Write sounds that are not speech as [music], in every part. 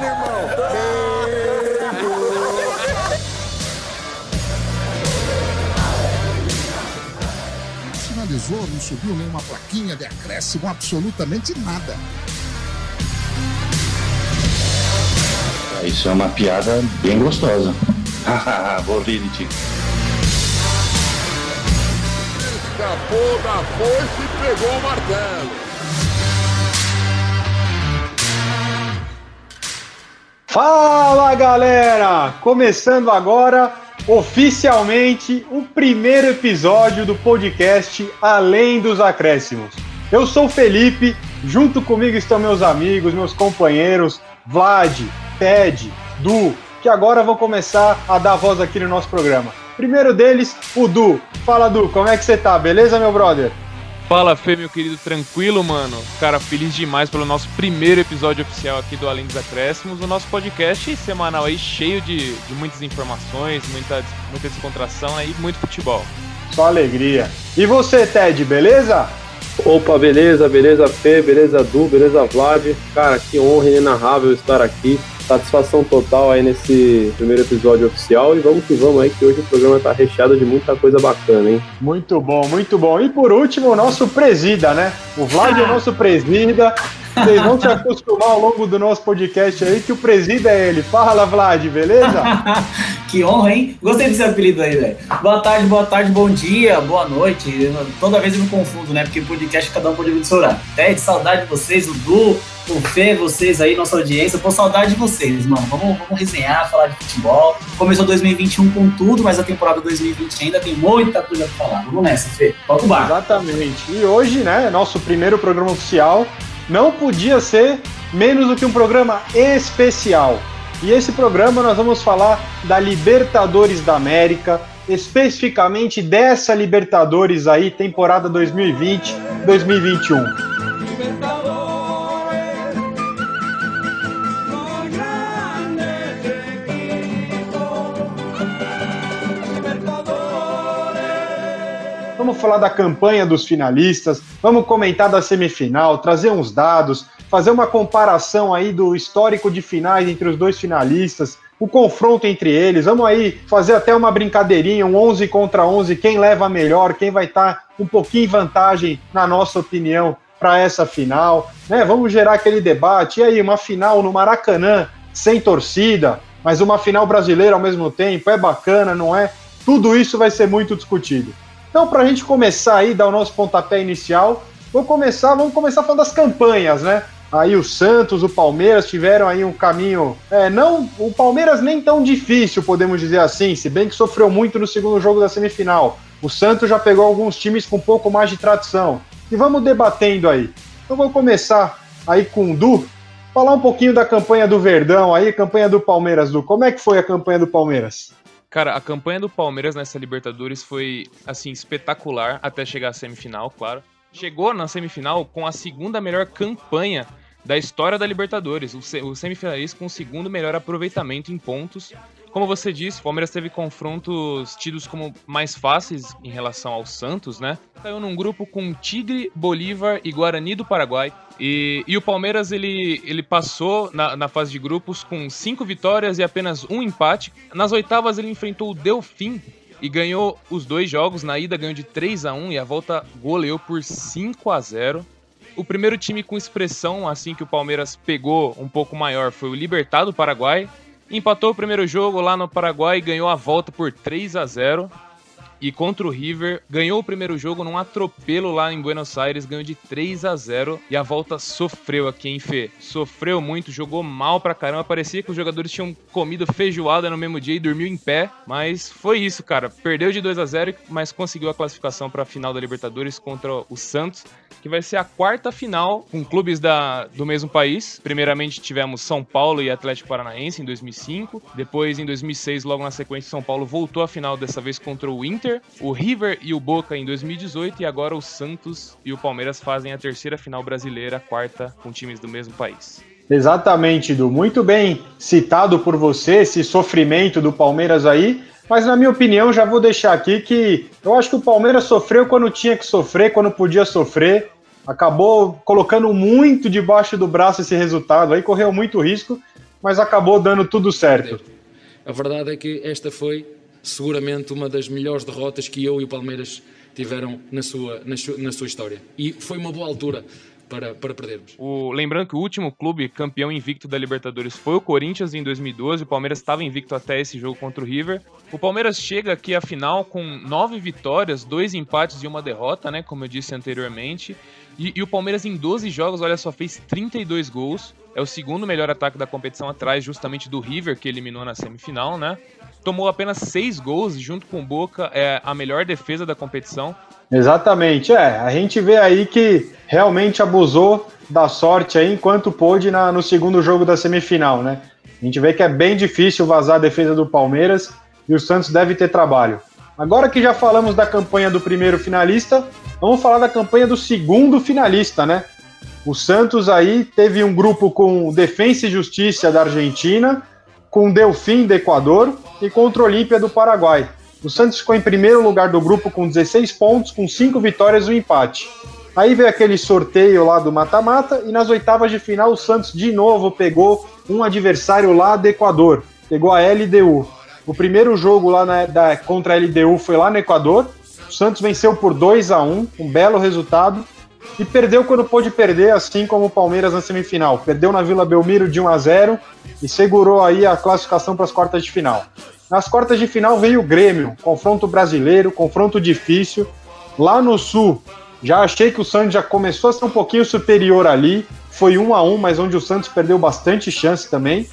dano, irmão. Sinalizou, não subiu nenhuma plaquinha de acréscimo, absolutamente nada. Isso é uma piada bem gostosa. [laughs] Vou rir de ti. Escapou da foice e pegou o martelo. Fala galera! Começando agora oficialmente o primeiro episódio do podcast Além dos Acréscimos. Eu sou o Felipe, junto comigo estão meus amigos, meus companheiros Vlad, Ted, Du, que agora vão começar a dar voz aqui no nosso programa. Primeiro deles, o Du. Fala Du, como é que você tá? Beleza, meu brother? Fala, Fê, meu querido, tranquilo, mano? Cara, feliz demais pelo nosso primeiro episódio oficial aqui do Além dos Acréscimos, o nosso podcast semanal aí cheio de, de muitas informações, muita, muita descontração aí, muito futebol. Só alegria. E você, Ted, beleza? Opa, beleza, beleza, Fê, beleza, Du, beleza, Vlad. Cara, que honra inenarrável estar aqui. Satisfação total aí nesse primeiro episódio oficial e vamos que vamos aí, que hoje o programa tá recheado de muita coisa bacana, hein? Muito bom, muito bom. E por último, o nosso presida, né? O Vlad é o nosso presida. Vocês vão se acostumar ao longo do nosso podcast aí que o presida é ele. Fala, Vlad, beleza? [laughs] que honra, hein? Gostei desse apelido aí, velho. Boa tarde, boa tarde, bom dia, boa noite. Toda vez eu me confundo, né? Porque podcast cada um pode vir do seu horário. Ted, saudade de vocês, o Du, o Fê, vocês aí, nossa audiência. Pô, saudade de vocês, mano. Vamos, vamos resenhar, falar de futebol. Começou 2021 com tudo, mas a temporada 2020 ainda tem muita coisa pra falar. Vamos nessa, Fê. Toca o bar. Exatamente. E hoje, né, nosso primeiro programa oficial não podia ser menos do que um programa especial. E esse programa nós vamos falar da Libertadores da América, especificamente dessa Libertadores aí, temporada 2020-2021. Falar da campanha dos finalistas, vamos comentar da semifinal, trazer uns dados, fazer uma comparação aí do histórico de finais entre os dois finalistas, o confronto entre eles. Vamos aí fazer até uma brincadeirinha, um 11 contra 11, quem leva melhor, quem vai estar tá um pouquinho em vantagem, na nossa opinião, para essa final. Né? Vamos gerar aquele debate. E aí, uma final no Maracanã, sem torcida, mas uma final brasileira ao mesmo tempo, é bacana, não é? Tudo isso vai ser muito discutido. Então, para a gente começar aí, dar o nosso pontapé inicial, vou começar, vamos começar falando das campanhas, né? Aí o Santos, o Palmeiras tiveram aí um caminho, é, não, o Palmeiras nem tão difícil, podemos dizer assim, se bem que sofreu muito no segundo jogo da semifinal. O Santos já pegou alguns times com um pouco mais de tradição. E vamos debatendo aí. Então vou começar aí com o Du, falar um pouquinho da campanha do Verdão aí, campanha do Palmeiras, Du. Como é que foi a campanha do Palmeiras? Cara, a campanha do Palmeiras nessa Libertadores foi, assim, espetacular até chegar à semifinal, claro. Chegou na semifinal com a segunda melhor campanha da história da Libertadores. O, semifinalista com o segundo melhor aproveitamento em pontos. Como você disse, o Palmeiras teve confrontos tidos como mais fáceis em relação ao Santos, né? Caiu num grupo com Tigre, Bolívar e Guarani do Paraguai. E, e o Palmeiras ele, ele passou na, na fase de grupos com cinco vitórias e apenas um empate. Nas oitavas ele enfrentou o Delfim, e ganhou os dois jogos. Na ida ganhou de 3 a 1 e a volta goleou por 5 a 0 o primeiro time com expressão, assim que o Palmeiras pegou um pouco maior, foi o Libertad do Paraguai. Empatou o primeiro jogo lá no Paraguai e ganhou a volta por 3 a 0 e contra o River, ganhou o primeiro jogo num atropelo lá em Buenos Aires, ganhou de 3 a 0 e a volta sofreu aqui, hein, Fê? Sofreu muito, jogou mal pra caramba, parecia que os jogadores tinham comido feijoada no mesmo dia e dormiu em pé, mas foi isso, cara. Perdeu de 2 a 0 mas conseguiu a classificação para a final da Libertadores contra o Santos, que vai ser a quarta final com clubes da, do mesmo país. Primeiramente tivemos São Paulo e Atlético Paranaense em 2005, depois em 2006, logo na sequência, São Paulo voltou à final dessa vez contra o Inter Inter, o River e o Boca em 2018 e agora o Santos e o Palmeiras fazem a terceira final brasileira, a quarta com times do mesmo país. Exatamente, Du. Muito bem citado por você esse sofrimento do Palmeiras aí. Mas na minha opinião, já vou deixar aqui que eu acho que o Palmeiras sofreu quando tinha que sofrer, quando podia sofrer. Acabou colocando muito debaixo do braço esse resultado aí, correu muito risco. mas acabou dando tudo certo. A verdade é que esta foi seguramente uma das melhores derrotas que eu e o Palmeiras tiveram na sua, na na sua história. E foi uma boa altura para, para perdermos. O, lembrando que o último clube campeão invicto da Libertadores foi o Corinthians em 2012. O Palmeiras estava invicto até esse jogo contra o River. O Palmeiras chega aqui à final com nove vitórias, dois empates e uma derrota, né? Como eu disse anteriormente. E, e, o Palmeiras em 12 jogos, olha só, fez 32 gols. É o segundo melhor ataque da competição atrás, justamente do River, que eliminou na semifinal, né? Tomou apenas seis gols, junto com o Boca, é a melhor defesa da competição. Exatamente, é. A gente vê aí que realmente abusou da sorte aí enquanto pôde na, no segundo jogo da semifinal, né? A gente vê que é bem difícil vazar a defesa do Palmeiras e o Santos deve ter trabalho. Agora que já falamos da campanha do primeiro finalista, vamos falar da campanha do segundo finalista, né? O Santos aí teve um grupo com Defensa e Justiça da Argentina, com Delfim do Equador e contra o Olímpia do Paraguai. O Santos ficou em primeiro lugar do grupo com 16 pontos, com 5 vitórias e um empate. Aí veio aquele sorteio lá do mata-mata e nas oitavas de final o Santos de novo pegou um adversário lá do Equador, pegou a LDU. O primeiro jogo lá na, da, contra a LDU foi lá no Equador. O Santos venceu por 2 a 1 um belo resultado. E perdeu quando pôde perder, assim como o Palmeiras na semifinal. Perdeu na Vila Belmiro de 1 a 0 e segurou aí a classificação para as quartas de final. Nas quartas de final veio o Grêmio, confronto brasileiro, confronto difícil. Lá no Sul, já achei que o Santos já começou a ser um pouquinho superior ali. Foi um a um, mas onde o Santos perdeu bastante chance também.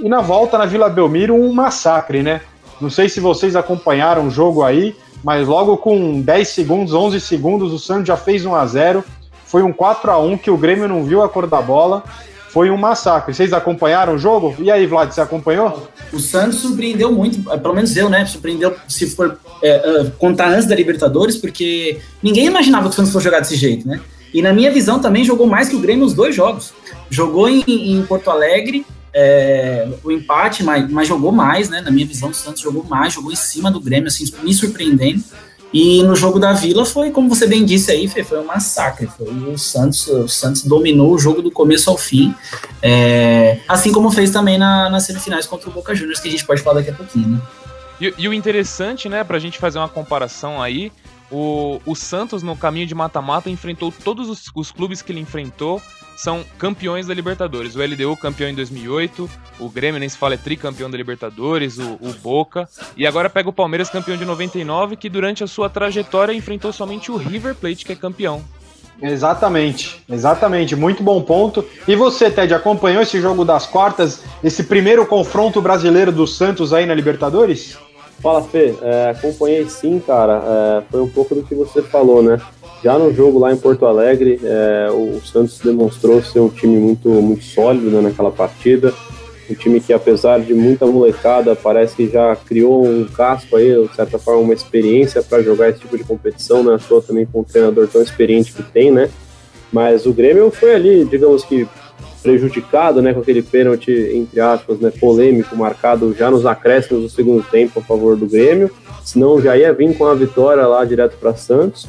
E na volta na Vila Belmiro, um massacre, né? Não sei se vocês acompanharam o jogo aí, mas logo com 10 segundos, 11 segundos, o Santos já fez 1 a 0 Foi um 4 a 1 que o Grêmio não viu a cor da bola foi um massacre. Vocês acompanharam o jogo? E aí, Vlad, você acompanhou? O Santos surpreendeu muito, é, pelo menos eu, né? Surpreendeu se for é, contar antes da Libertadores, porque ninguém imaginava que o Santos fosse jogar desse jeito, né? E na minha visão também jogou mais que o Grêmio nos dois jogos. Jogou em, em Porto Alegre, é, o empate, mas, mas jogou mais, né? Na minha visão, o Santos jogou mais, jogou em cima do Grêmio, assim, me surpreendendo. E no jogo da Vila foi, como você bem disse aí, foi um massacre. Foi o Santos, o Santos dominou o jogo do começo ao fim. É, assim como fez também na, nas semifinais contra o Boca Juniors, que a gente pode falar daqui a pouquinho, né? E, e o interessante, né, pra gente fazer uma comparação aí, o, o Santos no caminho de mata-mata enfrentou todos os, os clubes que ele enfrentou são campeões da Libertadores. O LDU campeão em 2008, o Grêmio nem se fala é tricampeão da Libertadores, o, o, Boca, e agora pega o Palmeiras campeão de 99, que durante a sua trajetória enfrentou somente o River Plate, que é campeão. Exatamente, exatamente, muito bom ponto. E você, Ted, acompanhou esse jogo das quartas, esse primeiro confronto brasileiro do Santos aí na Libertadores? Fala, Fê, é, acompanhei sim, cara. É, foi um pouco do que você falou, né? Já no jogo lá em Porto Alegre, é, o Santos demonstrou ser um time muito, muito sólido né, naquela partida. Um time que, apesar de muita molecada, parece que já criou um casco aí, de certa forma, uma experiência para jogar esse tipo de competição, né? Só também com um treinador tão experiente que tem, né? Mas o Grêmio foi ali, digamos que prejudicado, né, com aquele pênalti, entre aspas, né, polêmico, marcado já nos acréscimos do segundo tempo a favor do Grêmio. Senão já ia vir com a vitória lá direto para Santos.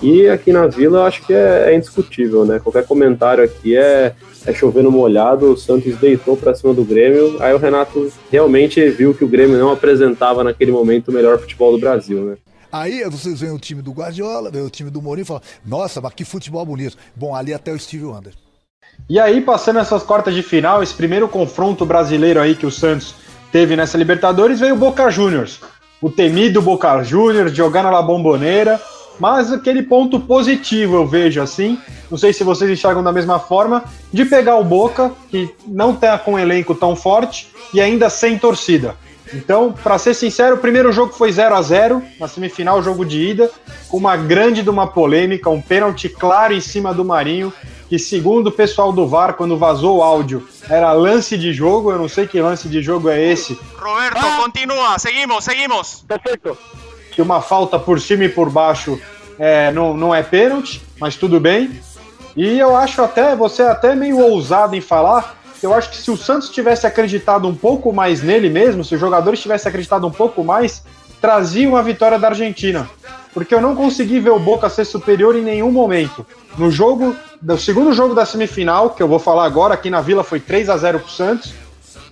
E aqui na Vila eu acho que é, é indiscutível, né? Qualquer comentário aqui é, é chovendo molhado, o Santos deitou para cima do Grêmio, aí o Renato realmente viu que o Grêmio não apresentava naquele momento o melhor futebol do Brasil, né? Aí vocês veem o time do Guardiola, veem o time do Mourinho e falam, nossa, mas que futebol bonito. Bom, ali até o Steve Wonder. E aí, passando essas quartas de final, esse primeiro confronto brasileiro aí que o Santos teve nessa Libertadores, veio o Boca Juniors. O temido Boca Juniors jogando na bomboneira, mas aquele ponto positivo eu vejo assim, não sei se vocês enxergam da mesma forma, de pegar o Boca, que não está com um elenco tão forte e ainda sem torcida. Então, para ser sincero, o primeiro jogo foi 0 a 0 na semifinal, jogo de ida, com uma grande de uma polêmica, um pênalti claro em cima do Marinho, que segundo o pessoal do VAR, quando vazou o áudio, era lance de jogo, eu não sei que lance de jogo é esse. Roberto, ah. continua, seguimos, seguimos. Perfeito que uma falta por cima e por baixo é, não, não é pênalti, mas tudo bem. E eu acho até, você é até meio ousado em falar, eu acho que se o Santos tivesse acreditado um pouco mais nele mesmo, se os jogadores tivessem acreditado um pouco mais, trazia uma vitória da Argentina. Porque eu não consegui ver o Boca ser superior em nenhum momento. No jogo, no segundo jogo da semifinal, que eu vou falar agora, aqui na Vila foi 3 a 0 pro Santos,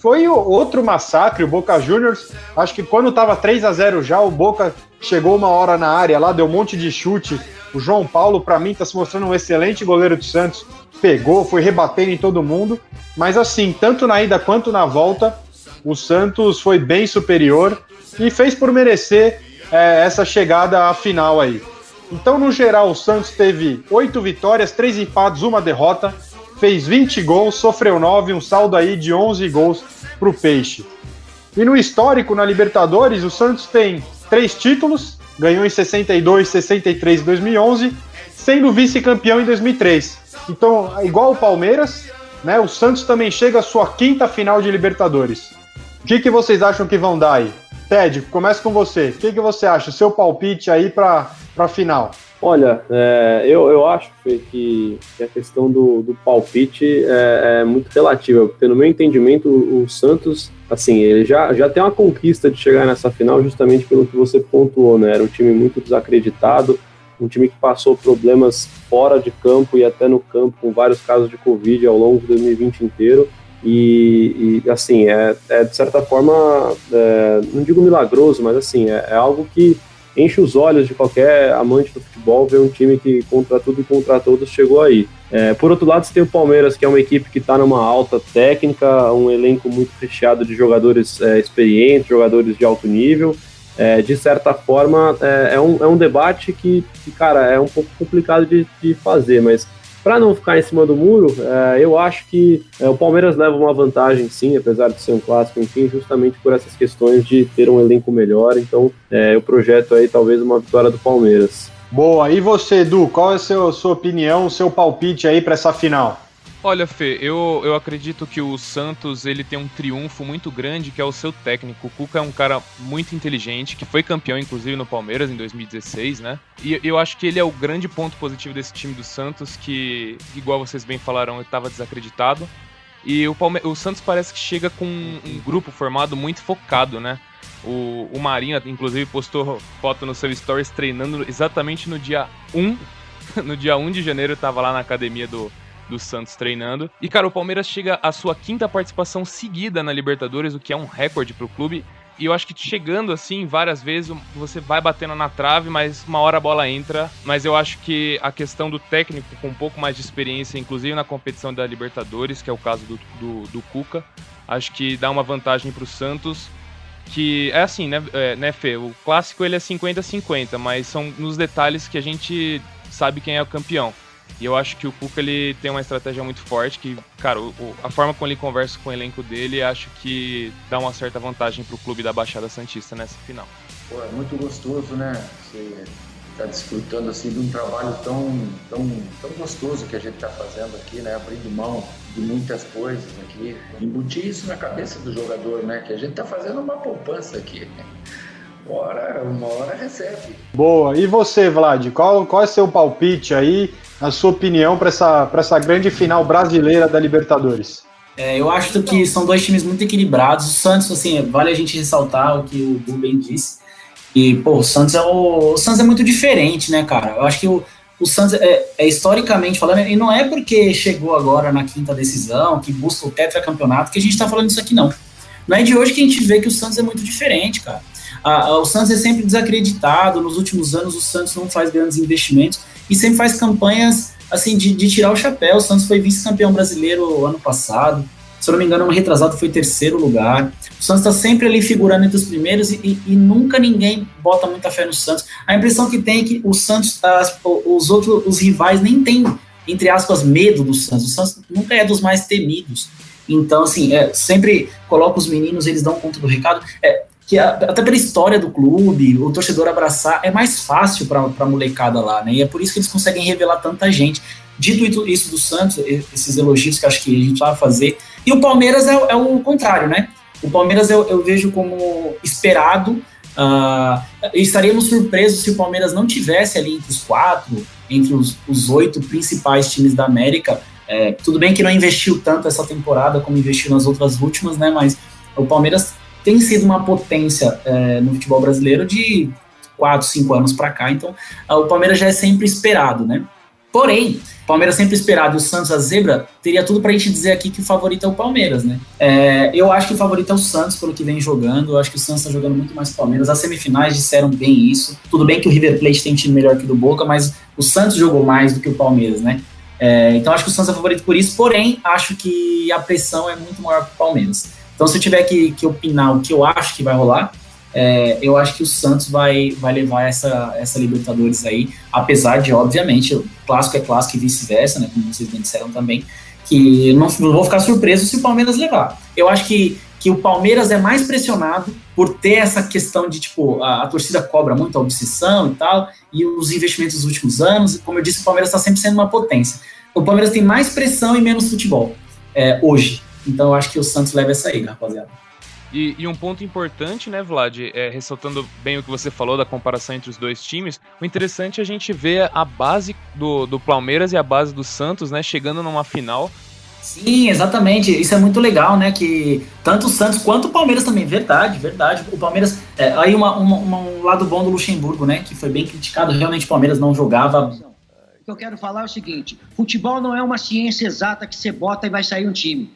foi outro massacre. O Boca Juniors, acho que quando estava 3 a 0 já, o Boca chegou uma hora na área lá, deu um monte de chute. O João Paulo, para mim, está se mostrando um excelente goleiro do Santos. Pegou, foi rebatendo em todo mundo. Mas assim, tanto na ida quanto na volta, o Santos foi bem superior e fez por merecer é, essa chegada à final aí. Então, no geral, o Santos teve oito vitórias, três empates, uma derrota, fez 20 gols, sofreu 9, um saldo aí de 11 gols para o Peixe. E no histórico, na Libertadores, o Santos tem três títulos, ganhou em 62, 63 e 2011, sendo vice-campeão em 2003. Então, igual o Palmeiras, né, o Santos também chega à sua quinta final de Libertadores. O que, que vocês acham que vão dar aí? Ted, começa com você. O que, que você acha? Seu palpite aí para a final? Olha, é, eu, eu acho que, que a questão do, do palpite é, é, muito relativa, porque no meu entendimento o, o, Santos, assim, ele já, já tem uma conquista de chegar nessa final justamente pelo que você pontuou, né? Era um time muito desacreditado, um time que passou problemas fora de campo e até no campo, com vários casos de Covid ao longo de 2020 inteiro. E, e assim, é, é, de certa forma, é, não digo milagroso, mas assim, é, é algo que enche os olhos de qualquer amante do futebol ver um time que contra tudo e contra todos chegou aí. É, por outro lado, você tem o Palmeiras, que é uma equipe que está numa alta técnica, um elenco muito recheado de jogadores é, experientes, jogadores de alto nível. É, de certa forma, é, é, um, é um debate que, que, cara, é um pouco complicado de, de fazer, mas para não ficar em cima do muro, é, eu acho que é, o Palmeiras leva uma vantagem, sim, apesar de ser um clássico, enfim, justamente por essas questões de ter um elenco melhor. Então, é, eu projeto aí talvez uma vitória do Palmeiras. Boa. E você, Edu, qual é a sua opinião, o seu palpite aí para essa final? Olha, Fê, eu, eu acredito que o Santos ele tem um triunfo muito grande, que é o seu técnico. O Cuca é um cara muito inteligente, que foi campeão, inclusive, no Palmeiras em 2016, né? E eu acho que ele é o grande ponto positivo desse time do Santos, que, igual vocês bem falaram, estava desacreditado. E o, Palme o Santos parece que chega com um, grupo formado muito focado, né? O, o Marinho, inclusive, postou foto no seu stories treinando exatamente no dia 1. [laughs] no dia 1 de janeiro, estava lá na academia do, do Santos treinando. E, cara, o Palmeiras chega à sua quinta participação seguida na Libertadores, o que é um recorde pro clube. E eu acho que chegando assim, várias vezes, você vai batendo na trave, mas uma hora a bola entra. Mas eu acho que a questão do técnico com um pouco mais de experiência, inclusive na competição da Libertadores, que é o caso do, do, do Cuca, acho que dá uma vantagem pro Santos. Que é assim, né, é, né, Fê? O clássico ele é 50-50, mas são nos detalhes que a gente sabe quem é o campeão. E eu acho que o Cuca ele tem uma estratégia muito forte, que, cara, o, a forma como ele conversa com o elenco dele, acho que dá uma certa vantagem pro clube da Baixada Santista nessa final. Pô, é muito gostoso, né? Você tá desfrutando assim de um trabalho tão, tão, tão gostoso que a gente está fazendo aqui, né? Abrindo mão de muitas coisas aqui. Embutir isso na cabeça do jogador, né? Que a gente está fazendo uma poupança aqui. Uma hora, uma hora recebe. Boa. E você, Vlad? Qual, qual é seu palpite aí? A sua opinião para essa, essa grande final brasileira da Libertadores? É, eu acho que são dois times muito equilibrados. O Santos, assim, vale a gente ressaltar o que o Bu bem disse. E, pô, o Santos é o, o Santos é muito diferente, né, cara? Eu acho que o, o Santos, é, é, historicamente falando, e não é porque chegou agora na quinta decisão, que busca o tetracampeonato, que a gente está falando isso aqui, não. Não é de hoje que a gente vê que o Santos é muito diferente, cara. A, a, o Santos é sempre desacreditado, nos últimos anos o Santos não faz grandes investimentos, e sempre faz campanhas assim de, de tirar o chapéu. O Santos foi vice-campeão brasileiro ano passado. Se eu não me engano, ano retrasado foi terceiro lugar. O Santos está sempre ali figurando entre os primeiros e, e, e, nunca ninguém bota muita fé no Santos. A impressão que tem é que o Santos, as, os outros, os rivais nem têm, entre aspas, medo do Santos. O Santos nunca é dos mais temidos. Então, assim, é, sempre coloca os meninos, eles dão conta do recado. É, que até pela história do clube, o torcedor abraçar é mais fácil para a molecada lá, né? E é por isso que eles conseguem revelar tanta gente. Dito isso do Santos, esses elogios que acho que a gente vai fazer. E o Palmeiras é, é o contrário, né? O Palmeiras eu, eu vejo como esperado. Uh, estaríamos surpresos se o Palmeiras não tivesse ali entre os quatro, entre os, os oito principais times da América. É, tudo bem que não investiu tanto essa temporada como investiu nas outras últimas, né? Mas o Palmeiras tem sido uma potência é, no futebol brasileiro de 4, 5 anos para cá, então o Palmeiras já é sempre esperado, né? Porém, Palmeiras sempre esperado e o Santos a zebra, teria tudo pra gente dizer aqui que o favorito é o Palmeiras, né? É, eu acho que o favorito é o Santos, pelo que vem jogando. Eu acho que o Santos tá jogando muito mais que o Palmeiras. As semifinais disseram bem isso. Tudo bem que o River Plate tem time melhor que o do Boca, mas o Santos jogou mais do que o Palmeiras, né? É, então acho que o Santos é favorito por isso, porém, acho que a pressão é muito maior que o Palmeiras. Então, se eu tiver que, que opinar o que eu acho que vai rolar, é, eu acho que o Santos vai, vai levar essa, essa Libertadores aí, apesar de, obviamente, o clássico é clássico e vice-versa, né, como vocês bem disseram também, que não, não vou ficar surpreso se o Palmeiras levar. Eu acho que, que o Palmeiras é mais pressionado por ter essa questão de, tipo, a, a torcida cobra muito a obsessão e tal, e os investimentos dos últimos anos, como eu disse, o Palmeiras está sempre sendo uma potência. O Palmeiras tem mais pressão e menos futebol é, hoje. Então eu acho que o Santos leva essa aí, rapaziada. E, e, um ponto importante, né, Vlad, é, ressaltando bem o que você falou da comparação entre os dois times, o interessante é a gente ver a base do, do Palmeiras e a base do Santos, né, chegando numa final. Sim, exatamente. Isso é muito legal, né? Que tanto o Santos quanto o Palmeiras também. Verdade, verdade. O Palmeiras. É, aí uma, uma, uma, um lado bom do Luxemburgo, né? Que foi bem criticado. Realmente o Palmeiras não jogava. O que eu quero falar é o seguinte: futebol não é uma ciência exata que você bota e vai sair um time.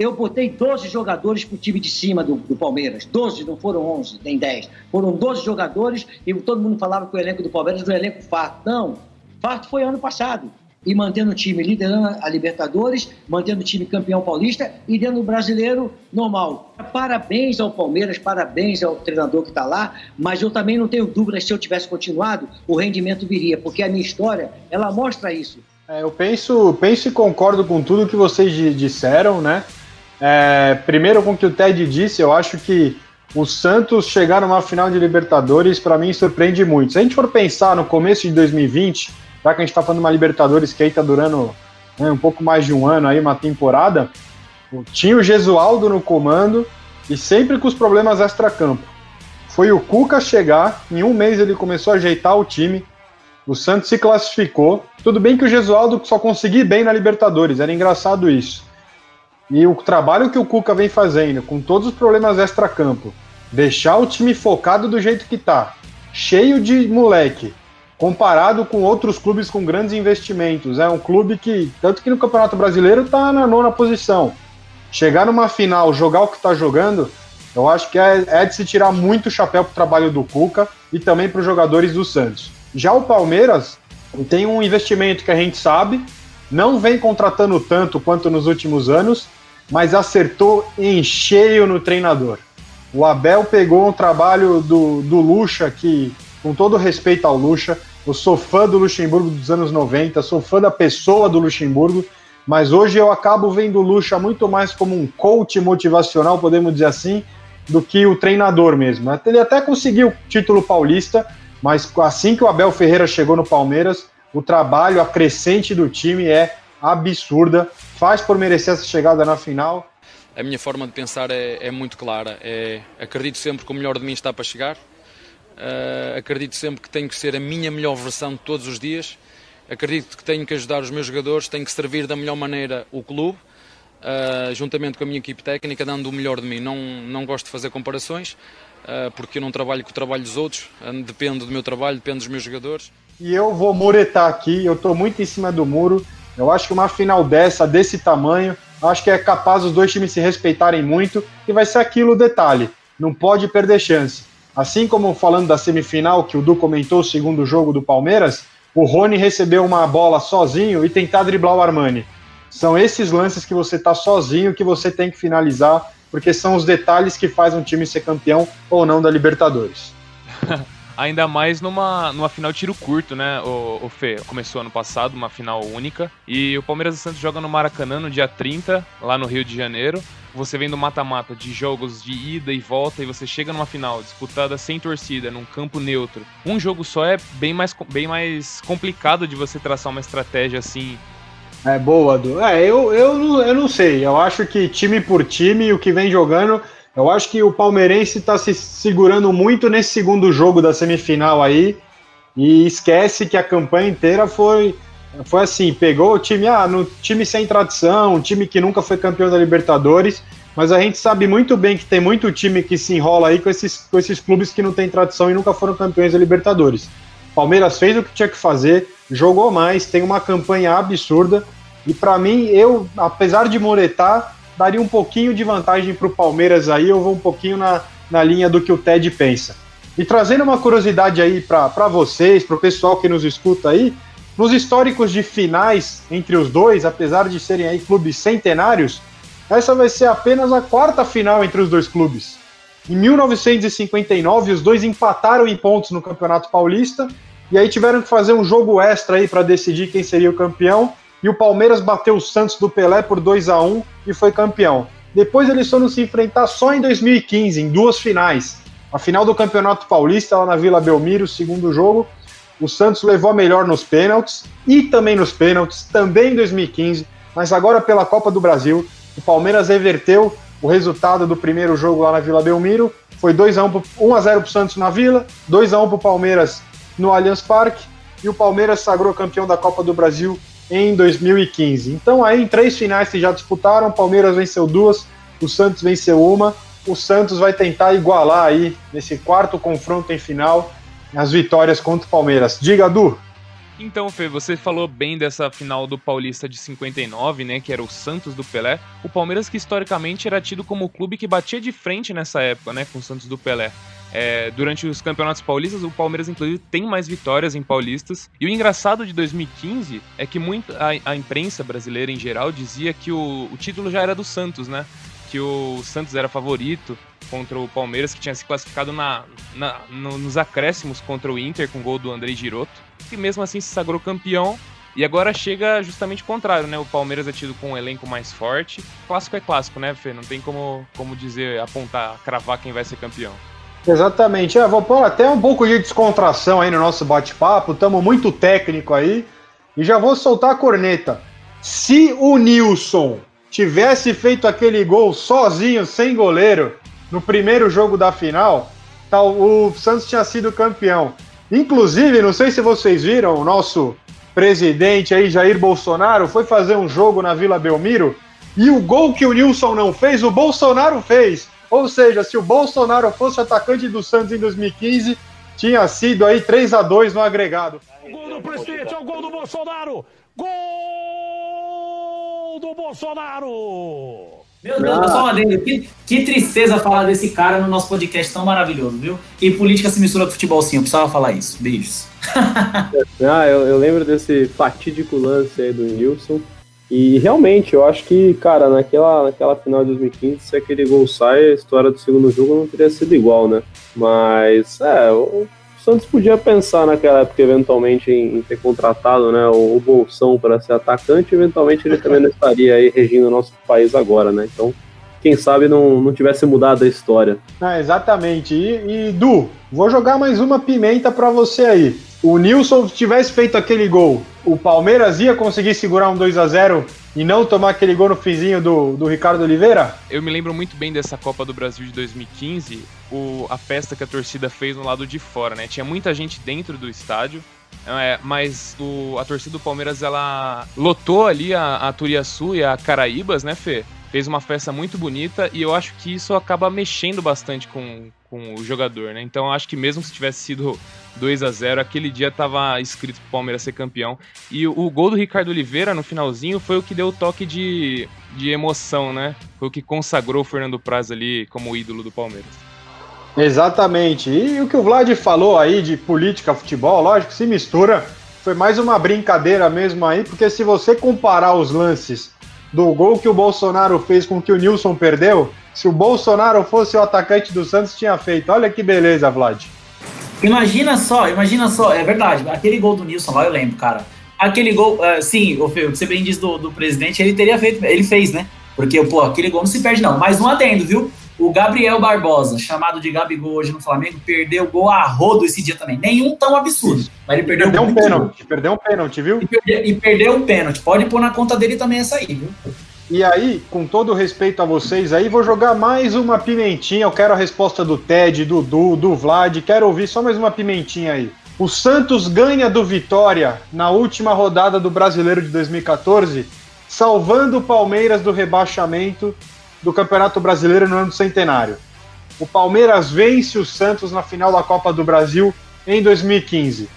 Eu botei 12 jogadores para o time de cima do, do, Palmeiras. 12, não foram 11, nem 10. Foram 12 jogadores e todo mundo falava que o elenco do Palmeiras era um elenco farto. Não, farto foi ano passado. E mantendo o time liderando a Libertadores, mantendo o time campeão paulista e dentro do brasileiro normal. Parabéns ao Palmeiras, parabéns ao treinador que está lá, mas eu também não tenho dúvida se eu tivesse continuado, o rendimento viria, porque a minha história, ela mostra isso. É, eu penso, penso e concordo com tudo que vocês disseram, né? É, primeiro, com o que o Ted disse, eu acho que o Santos chegar numa final de Libertadores, para mim, surpreende muito. Se a gente for pensar no começo de 2020, já que a gente está falando de uma Libertadores que aí está durando né, um pouco mais de um ano, aí uma temporada, tinha o Gesualdo no comando e sempre com os problemas extra-campo. Foi o Cuca chegar, em um mês ele começou a ajeitar o time, o Santos se classificou. Tudo bem que o Gesualdo só conseguia bem na Libertadores, era engraçado isso. E o trabalho que o Cuca vem fazendo, com todos os problemas extra-campo, deixar o time focado do jeito que tá, cheio de moleque, comparado com outros clubes com grandes investimentos. É um clube que, tanto que no Campeonato Brasileiro, tá na nona posição. Chegar numa final, jogar o que tá jogando, eu acho que é, é de se tirar muito o chapéu pro trabalho do Cuca e também para os jogadores do Santos. Já o Palmeiras tem um investimento que a gente sabe, não vem contratando tanto quanto nos últimos anos, mas acertou em cheio no treinador. O Abel pegou um trabalho do, do Lucha, que, com todo respeito ao Lucha, eu sou fã do Luxemburgo dos anos 90, sou fã da pessoa do Luxemburgo, mas hoje eu acabo vendo o Lucha muito mais como um coach motivacional, podemos dizer assim, do que o treinador mesmo. Ele até conseguiu o título paulista, mas assim que o Abel Ferreira chegou no Palmeiras, o trabalho, a crescente do time é absurda, faz por merecer essa chegada na final. A minha forma de pensar é, é muito clara. É, acredito sempre que o melhor de mim está para chegar. Uh, acredito sempre que tenho que ser a minha melhor versão de todos os dias. Acredito que tenho que ajudar os meus jogadores, tenho que servir da melhor maneira o clube, uh, juntamente com a minha equipe técnica, dando o melhor de mim. Não, não gosto de fazer comparações, uh, porque eu não trabalho com o trabalho dos outros, dependo do meu trabalho, depende dos meus jogadores. E eu vou muretar aqui, eu estou muito em cima do muro. Eu acho que uma final dessa, desse tamanho, acho que é capaz os dois times se respeitarem muito e vai ser aquilo o detalhe. Não pode perder chance. Assim como falando da semifinal, que o Du comentou o segundo jogo do Palmeiras, o Rony recebeu uma bola sozinho e tentar driblar o Armani. São esses lances que você está sozinho que você tem que finalizar, porque são os detalhes que faz um time ser campeão ou não da Libertadores. [laughs] Ainda mais numa, numa final tiro curto, né, o, o Fê? Começou ano passado, uma final única. E o Palmeiras e Santos joga no Maracanã no dia 30, lá no Rio de Janeiro. Você vem do mata-mata de jogos de ida e volta e você chega numa final disputada sem torcida, num campo neutro. Um jogo só é bem mais, bem mais complicado de você traçar uma estratégia assim é boa, Du. É, eu, eu, eu não sei. Eu acho que time por time, o que vem jogando, eu acho que o palmeirense está se segurando muito nesse segundo jogo da semifinal aí e esquece que a campanha inteira foi foi assim, pegou o time, ah, no time sem tradição, um time que nunca foi campeão da Libertadores, mas a gente sabe muito bem que tem muito time que se enrola aí com esses, com esses clubes que não têm tradição e nunca foram campeões da Libertadores. Palmeiras fez o que tinha que fazer, jogou mais, tem uma campanha absurda. E para mim, eu, apesar de moletar, daria um pouquinho de vantagem para o Palmeiras aí. Eu vou um pouquinho na, na linha do que o Ted pensa. E trazendo uma curiosidade aí para vocês, para o pessoal que nos escuta aí, nos históricos de finais entre os dois, apesar de serem aí clubes centenários, essa vai ser apenas a quarta final entre os dois clubes. Em 1959, os dois empataram em pontos no Campeonato Paulista e aí tiveram que fazer um jogo extra aí para decidir quem seria o campeão. E o Palmeiras bateu o Santos do Pelé por 2 a 1 e foi campeão. Depois eles foram se enfrentar só em 2015, em duas finais. A final do Campeonato Paulista, lá na Vila Belmiro, segundo jogo. O Santos levou a melhor nos pênaltis e também nos pênaltis, também em 2015. Mas agora pela Copa do Brasil, o Palmeiras reverteu o resultado do primeiro jogo lá na Vila Belmiro. Foi 2 a 1 1 a 0 para o Santos na Vila, 2 a 1 para o Palmeiras no Allianz Parque e o Palmeiras sagrou campeão da Copa do Brasil em 2015. Então aí em três finais que já disputaram, Palmeiras venceu duas, o Santos venceu uma. O Santos vai tentar igualar aí nesse quarto confronto em final as vitórias contra o Palmeiras. Diga, Du. Então, Fê, você falou bem dessa final do Paulista de 59, né, que era o Santos do Pelé. O Palmeiras que historicamente era tido como o clube que batia de frente nessa época, né, com o Santos do Pelé. É, durante os campeonatos paulistas, o Palmeiras, inclusive, tem mais vitórias em paulistas. E o engraçado de 2015 é que muito, a, a imprensa brasileira em geral dizia que o, o título já era do Santos, né? Que o Santos era favorito contra o Palmeiras, que tinha se classificado na, na no, nos acréscimos contra o Inter com o gol do Andrei Giroto, que mesmo assim se sagrou campeão. E agora chega justamente o contrário, né? O Palmeiras é tido com um elenco mais forte. Clássico é clássico, né, Fê? Não tem como, como dizer, apontar, cravar quem vai ser campeão. Exatamente. É, vou pôr até um pouco de descontração aí no nosso bate-papo. Estamos muito técnico aí. E já vou soltar a corneta. Se o Nilson tivesse feito aquele gol sozinho, sem goleiro, no primeiro jogo da final, tá, o Santos tinha sido campeão. Inclusive, não sei se vocês viram, o nosso presidente aí, Jair Bolsonaro, foi fazer um jogo na Vila Belmiro e o gol que o Nilson não fez, o Bolsonaro fez. Ou seja, se o Bolsonaro fosse atacante do Santos em 2015, tinha sido aí 3 a 2 no agregado. O gol do presidente, é o gol do Bolsonaro! Gol do Bolsonaro! Meu Deus, ah. só uma adendo. Que, que tristeza falar desse cara no nosso podcast tão maravilhoso, viu? E política se mistura com futebol sim, eu precisava falar isso. Beijos. [laughs] ah, eu, eu lembro desse fatídico lance aí do Nilson. E realmente, eu acho que, cara, naquela, naquela final de 2015, se aquele gol sai, a história do segundo jogo não teria sido igual, né? Mas, é, o Santos podia pensar naquela época, eventualmente, em, em ter contratado né, o, o Bolsão para ser atacante, eventualmente ele também não estaria aí regindo o nosso país agora, né? Então, quem sabe não, não tivesse mudado a história. Ah, exatamente. E, e Du, vou jogar mais uma pimenta para você aí. O Nilson tivesse feito aquele gol, o Palmeiras ia conseguir segurar um 2 a 0 e não tomar aquele gol no finzinho do, do Ricardo Oliveira? Eu me lembro muito bem dessa Copa do Brasil de 2015, o, a festa que a torcida fez no lado de fora, né? Tinha muita gente dentro do estádio, é, mas o, a torcida do Palmeiras ela lotou ali a, a Turiaçu e a Caraíbas, né, Fê? Fez uma festa muito bonita e eu acho que isso acaba mexendo bastante com, com o jogador, né? Então acho que mesmo se tivesse sido 2 a 0 aquele dia tava escrito pro Palmeiras ser campeão. E o, gol do Ricardo Oliveira no finalzinho foi o que deu o toque de, de emoção, né? Foi o que consagrou o Fernando Praz ali como ídolo do Palmeiras. Exatamente. E o que o Vlad falou aí de política, futebol, lógico, se mistura. Foi mais uma brincadeira mesmo aí, porque se você comparar os lances do gol que o Bolsonaro fez com que o Nilson perdeu, se o Bolsonaro fosse o atacante do Santos, tinha feito. Olha que beleza, Vlad. Imagina só, imagina só, é verdade, aquele gol do Nilson lá, eu lembro, cara. Aquele gol, uh, sim, o que você bem diz do, do presidente, ele teria feito, ele fez, né? Porque, pô, aquele gol não se perde, não. Mas um adendo, viu? O Gabriel Barbosa, chamado de Gabigol hoje no Flamengo, perdeu gol a rodo esse dia também. Nenhum tão absurdo. Mas ele perdeu, perdeu um pênalti. Perdeu um pênalti, viu? E, perde, e perdeu um pênalti. Pode pôr na conta dele também essa aí, viu? E aí, com todo respeito a vocês aí, vou jogar mais uma pimentinha. Eu quero a resposta do Ted, do Du, do Vlad. Quero ouvir só mais uma pimentinha aí. O Santos ganha do Vitória na última rodada do Brasileiro de 2014, salvando o Palmeiras do rebaixamento do Campeonato Brasileiro no ano do centenário. O Palmeiras vence o Santos na final da Copa do Brasil em 2015.